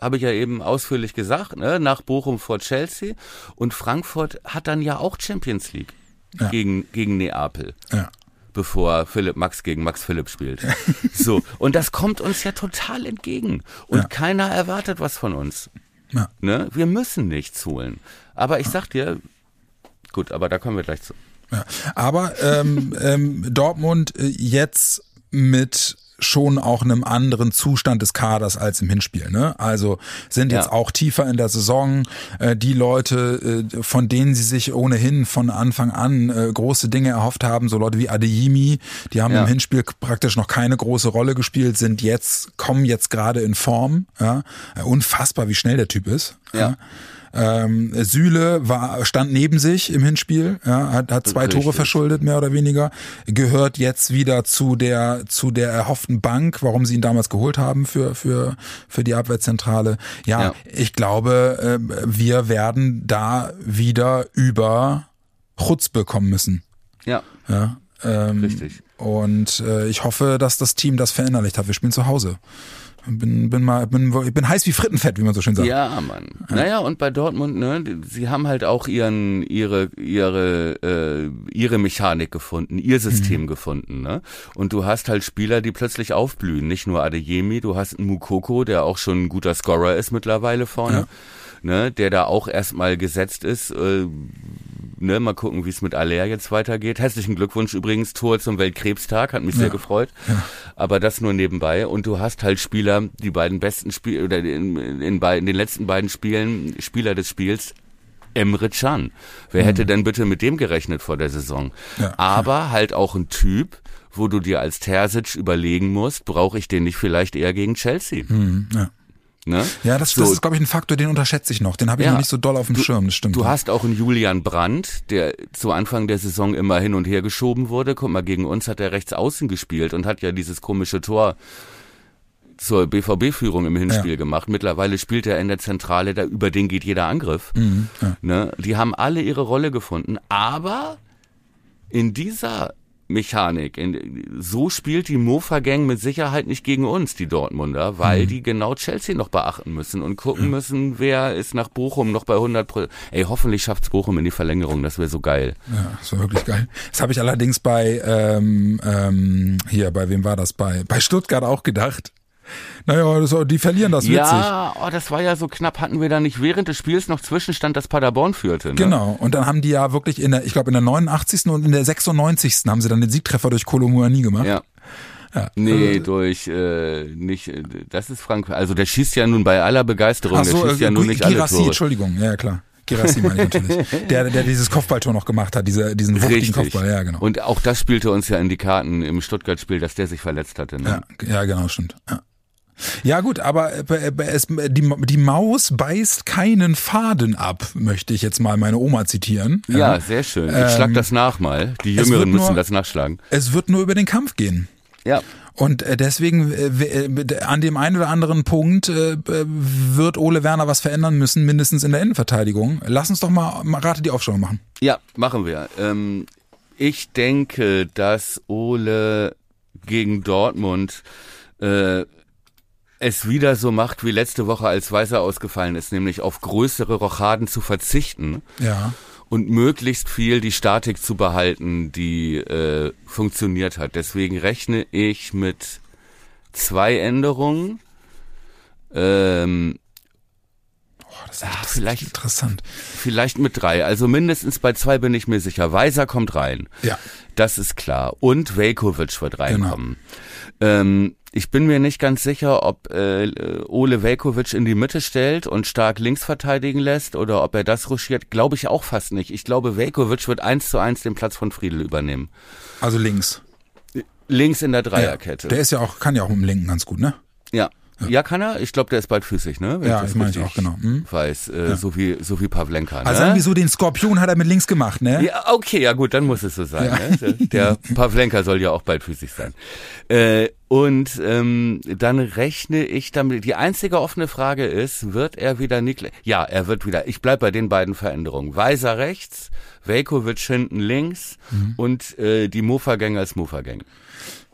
B: habe ich ja eben ausführlich gesagt, ne? nach Bochum vor Chelsea und Frankfurt hat dann ja auch Champions League
A: Ja.
B: gegen, gegen Neapel
A: Ja.
B: bevor Philipp Max gegen Max Philipp spielt. So, und das kommt uns ja total entgegen. Und
A: Ja.
B: keiner erwartet was von uns.
A: Ja.
B: Ne? Wir müssen nichts holen. Aber ich sag dir, gut, aber da kommen wir gleich zu.
A: Ja. Aber ähm, ähm, Dortmund äh, jetzt mit schon auch einem anderen Zustand des Kaders als im Hinspiel. Ne? Also sind jetzt
B: Ja.
A: auch tiefer in der Saison. Äh, die Leute, äh, von denen sie sich ohnehin von Anfang an äh, große Dinge erhofft haben, so Leute wie Adeyemi, die haben
B: Ja.
A: im Hinspiel praktisch noch keine große Rolle gespielt, sind jetzt, kommen jetzt gerade in Form. Ja? Äh, Unfassbar, wie schnell der Typ ist.
B: Ja.
A: Ähm, Süle war, stand neben sich im Hinspiel, ja, hat, hat zwei
B: Richtig.
A: Tore verschuldet, mehr oder weniger, gehört jetzt wieder zu der, zu der erhofften Bank, warum sie ihn damals geholt haben für, für, für die Abwehrzentrale. Ja,
B: Ja.
A: ich glaube, äh, wir werden da wieder über Chutzpe kommen müssen.
B: Ja,
A: Ja, ähm,
B: Richtig.
A: Und äh, ich hoffe, dass das Team das verinnerlicht hat. Wir spielen zu Hause. Bin, bin mal, bin, ich bin heiß wie Frittenfett, wie man so schön sagt.
B: ja, Mann. Naja, und bei Dortmund, ne, sie haben halt auch ihren, ihre, ihre, äh, ihre Mechanik gefunden, ihr
A: Mhm.
B: System gefunden, ne? Und du hast halt Spieler, die plötzlich aufblühen. Nicht nur Adeyemi, du hast einen Mukoko, der auch schon ein guter Scorer ist mittlerweile vorne. Ne, der da auch erstmal gesetzt ist. Äh, ne, mal gucken, wie es mit Aller jetzt weitergeht. Herzlichen Glückwunsch übrigens, Tor zum Weltkrebstag, hat mich sehr gefreut. Aber das nur nebenbei. Und du hast halt Spieler, die beiden besten Spiele oder in, in, in den letzten beiden Spielen, Spieler des Spiels, Emre Can. Wer hätte denn bitte mit dem gerechnet vor der Saison?
A: Ja.
B: Aber halt auch ein Typ, wo du dir als Terzic überlegen musst, brauche ich den nicht vielleicht eher gegen Chelsea?
A: Mhm, ja.
B: Ne?
A: Ja, das,
B: So,
A: das ist, glaube ich, ein Faktor, den unterschätze ich noch. Den habe ich
B: Ja.
A: noch nicht so doll auf dem Schirm, das stimmt.
B: Du hast auch einen Julian Brandt, der zu Anfang der Saison immer hin und her geschoben wurde. Guck mal, gegen uns hat er rechts außen gespielt und hat ja dieses komische Tor zur BVB-Führung im Hinspiel
A: Ja.
B: gemacht. Mittlerweile spielt er in der Zentrale, da über den geht jeder Angriff.
A: Mhm, ja.
B: Ne? Die haben alle ihre Rolle gefunden, aber in dieser Mechanik, so spielt die Mofa-Gang mit Sicherheit nicht gegen uns, die Dortmunder, weil die genau Chelsea noch beachten müssen und gucken müssen, wer ist nach Bochum noch bei 100 Pro Ey, hoffentlich schafft's Bochum in die Verlängerung, das wäre so geil.
A: Ja, das war wirklich geil. Das habe ich allerdings bei, ähm, ähm, hier, bei wem war das? Bei, bei Stuttgart auch gedacht. Naja, das, die verlieren das witzig.
B: Ja, oh, das war ja so knapp, hatten wir da nicht während des Spiels noch Zwischenstand, dass Paderborn führte. Ne?
A: Genau. Und dann haben die ja wirklich in der, ich glaube in der 89. und in der 96. haben sie dann den Siegtreffer durch Kolomuani gemacht.
B: Ja.
A: Ja.
B: Nee, durch äh, nicht, äh, das ist Frank. Also der schießt ja nun bei aller Begeisterung,
A: Ach
B: der
A: so,
B: schießt ja
A: äh,
B: nun nicht alle
A: Girassi,
B: Tore.
A: Entschuldigung. Ja, ja, klar. Girassi meine ich natürlich. Der, der dieses Kopfballtor noch gemacht hat, diese, diesen wuchtigen
B: Richtig.
A: Kopfball. Ja, genau.
B: Und auch das spielte uns ja in die Karten im Stuttgart-Spiel, dass der sich verletzt hatte. Ne?
A: Ja, ja genau, stimmt. Ja. Ja gut, aber äh, äh, es, die, die Maus beißt keinen Faden ab, möchte ich jetzt mal meine Oma zitieren.
B: Ja, sehr schön. Ich schlag das nach mal. Die Jüngeren
A: wird nur-
B: müssen das nachschlagen.
A: Es wird nur über den Kampf gehen.
B: Ja.
A: Und äh, deswegen an dem einen oder anderen Punkt wird Ole Werner was verändern müssen, mindestens in der Innenverteidigung. Lass uns doch mal, Rate die Aufstellung machen.
B: Ja, machen wir. Ähm, ich denke, dass Ole gegen Dortmund es wieder so macht wie letzte Woche, als Weiser ausgefallen ist, nämlich auf größere Rochaden zu verzichten
A: Ja.
B: und möglichst viel die Statik zu behalten, die äh, funktioniert hat. Deswegen rechne ich mit zwei Änderungen. Ähm,
A: Boah, das ist
B: Ach, vielleicht-
A: interessant.
B: vielleicht mit drei. Also mindestens bei zwei bin ich mir sicher. Weiser kommt rein.
A: Ja.
B: Das ist klar. Und Velkovic wird reinkommen. Ähm, ich bin mir nicht ganz sicher, ob äh, Ole Velkovic in die Mitte stellt und stark links verteidigen lässt oder ob er das ruschiert. Glaube ich auch fast nicht. Ich glaube, Velkovic wird eins zu eins den Platz von Friedel übernehmen.
A: Also links.
B: Links in der
A: Ja.
B: Dreierkette.
A: Der ist ja auch, kann ja auch mit dem Linken ganz gut, ne?
B: Ja. Ja, kann er? Ich glaube, der ist beidfüßig, ne? Wenn
A: Ja,
B: das
A: ich meine ich auch, genau. Hm?
B: Weiß, äh, so wie so wie Pavlenka.
A: Also
B: ne?
A: sagen wir so, den Skorpion hat er mit links gemacht, ne?
B: Ja, okay, ja gut, dann muss es so sein. Ne? Der Pavlenka soll ja auch beidfüßig sein. Äh, und ähm, dann rechne ich damit. Die einzige offene Frage ist, wird er wieder Niklas? Ja, er wird wieder. Ich bleib bei den beiden Veränderungen. Weiser rechts, Velkovic hinten links
A: Mhm.
B: und äh, die Mofa-Gang als Mofa-Gang.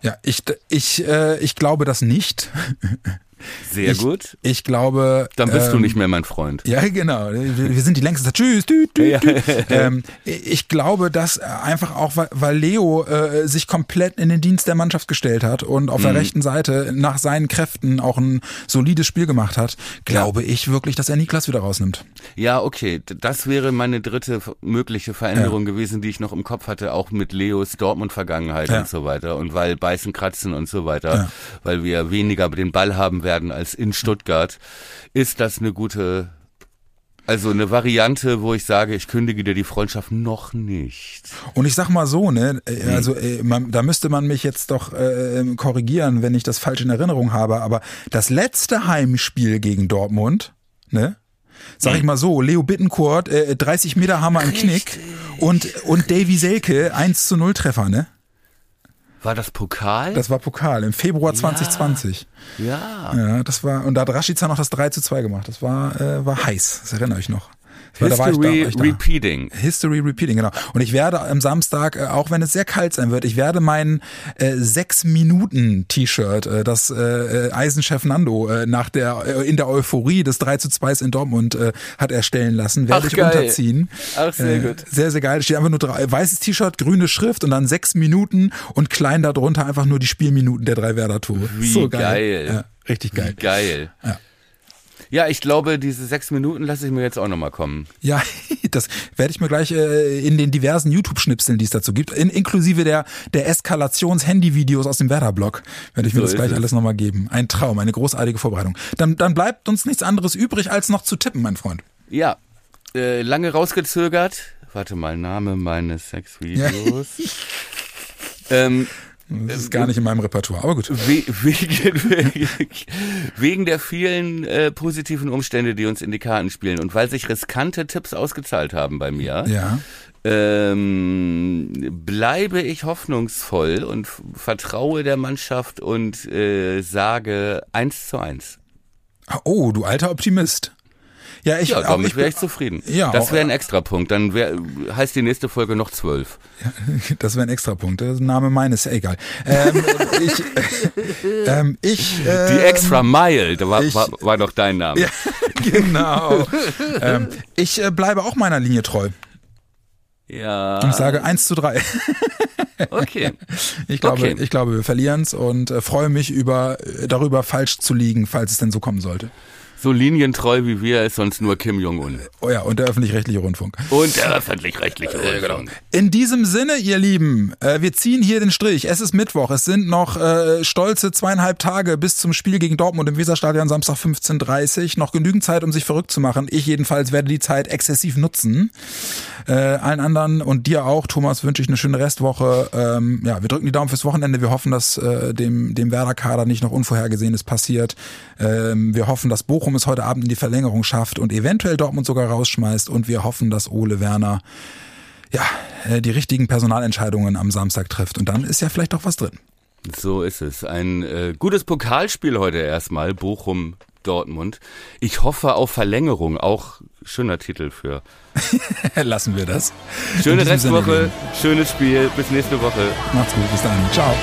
A: Ja, ich, ich, äh, ich glaube das nicht.
B: Sehr
A: ich,
B: gut.
A: Ich glaube.
B: Dann bist du
A: ähm,
B: nicht mehr mein Freund.
A: Ja, genau. Wir sind die längste. Tschüss. Tü, tü,
B: Ja.
A: Ähm, ich glaube, dass einfach auch, weil- Leo äh, sich komplett in den Dienst der Mannschaft gestellt hat und auf der
B: Mhm.
A: rechten Seite nach seinen Kräften auch ein solides Spiel gemacht hat, glaube ich wirklich, dass er Niklas wieder rausnimmt.
B: Ja, okay. Das wäre meine dritte mögliche Veränderung gewesen, die ich noch im Kopf hatte, auch mit Leos Dortmund-Vergangenheit
A: Ja.
B: und so weiter. Und weil Beißen, Kratzen und so weiter,
A: Ja.
B: weil wir weniger den Ball haben werden als in Stuttgart, ist das eine gute, also eine Variante, wo ich sage, ich kündige dir die Freundschaft noch nicht.
A: Und ich sag mal so, ne, äh,
B: Mhm.
A: also äh, man, da müsste man mich jetzt doch äh, korrigieren, wenn ich das falsch in Erinnerung habe, aber das letzte Heimspiel gegen Dortmund, ne? Sag ich mal so, Leo Bittencourt, äh, 30 Meter Hammer im Knick und, und Davy Selke 1 zu 0 Treffer, ne?
B: War das Pokal?
A: Das war Pokal im Februar 2020.
B: ja.
A: Ja, das war, und da hat Rashica noch das 3 zu 2 gemacht. Das war, äh, war heiß, das erinnere ich noch. War- da da,
B: History repeating.
A: History Repeating, genau. Und ich werde am Samstag, äh, auch wenn es sehr kalt sein wird, ich werde mein äh, sechs Minuten T-Shirt, äh, das äh, äh, Eisenchef Nando äh, nach der äh, in der Euphorie des 3 zu 2 in Dortmund äh, hat erstellen lassen, werde
B: Ach,
A: ich
B: geil.
A: unterziehen.
B: Ach, sehr
A: äh,
B: gut.
A: Sehr, sehr geil. Steht einfach nur drei, weißes T-Shirt, grüne Schrift und dann sechs Minuten und klein darunter einfach nur die Spielminuten der drei Werder-Tore.
B: Wie
A: so geil.
B: geil.
A: Ja, richtig geil.
B: Wie geil.
A: Ja.
B: Ja, ich glaube, diese sechs Minuten lasse ich mir jetzt auch nochmal kommen.
A: Ja, das werde ich mir gleich äh, in den diversen YouTube-Schnipseln, die es dazu gibt, in, inklusive der, der Eskalations-Handy-Videos aus dem Werder-Blog, werde ich mir
B: So
A: das gleich
B: es.
A: alles nochmal geben. Ein Traum, eine großartige Vorbereitung. Dann, dann bleibt uns nichts anderes übrig, als noch zu tippen, mein Freund.
B: Ja, äh, lange rausgezögert. Warte mal, Name meines Sexvideos. ähm,
A: Das ist gar nicht in meinem Repertoire, aber gut.
B: we wegen, wegen der vielen äh, positiven Umstände, die uns in die Karten spielen und weil sich riskante Tipps ausgezahlt haben bei mir,
A: Ja.
B: ähm, bleibe ich hoffnungsvoll und vertraue der Mannschaft und äh, sage eins zu eins.
A: Ah, Oh, du alter Optimist. Ja, ich,
B: Ja, damit
A: ich
B: wäre ich zufrieden.
A: Ja,
B: das wäre ein Extrapunkt. Dann wär, heißt die nächste Folge noch zwölf.
A: Das wäre ein Extrapunkt. Der Name meines, ja, egal. Ähm, ich, ähm, ich, ähm,
B: Die Extra Mile, da war,
A: ich-
B: war, war doch dein Name.
A: Ja, genau. ähm, ich äh, bleibe auch meiner Linie treu.
B: Ja.
A: Ich sage 1 zu 3.
B: Okay.
A: Ich glaube,
B: Okay.
A: ich glaube, wir verlieren's und äh, freue mich über äh, darüber falsch zu liegen, falls es denn so kommen sollte.
B: So linientreu wie wir ist sonst nur Kim Jong-un.
A: Oh ja, und der öffentlich-rechtliche Rundfunk.
B: Und der öffentlich-rechtliche Rundfunk.
A: In diesem Sinne, ihr Lieben, äh, wir ziehen hier den Strich. Es ist Mittwoch. Es sind noch äh, stolze zweieinhalb Tage bis zum Spiel gegen Dortmund im Weserstadion Samstag 15.30 Noch genügend Zeit, um sich verrückt zu machen. Ich jedenfalls werde die Zeit exzessiv nutzen. Äh, allen anderen und dir auch, Thomas, wünsche ich eine schöne Restwoche. Ähm, ja, wir drücken die Daumen fürs Wochenende. Wir hoffen, dass äh, dem, dem Werder-Kader nicht noch Unvorhergesehenes passiert. Ähm, wir hoffen, dass Bochum es heute Abend in die Verlängerung schafft und eventuell Dortmund sogar rausschmeißt. Und wir hoffen, dass Ole Werner ja, äh, die richtigen Personalentscheidungen am Samstag trifft. Und dann ist ja vielleicht auch was drin.
B: So ist es. Ein äh, gutes Pokalspiel heute erstmal. Bochum, Dortmund. Ich hoffe auf Verlängerung. Auch schöner Titel für.
A: Lassen wir das.
B: Schöne Restwoche, schönes Spiel. Bis nächste Woche.
A: Macht's gut, bis dann. Ciao.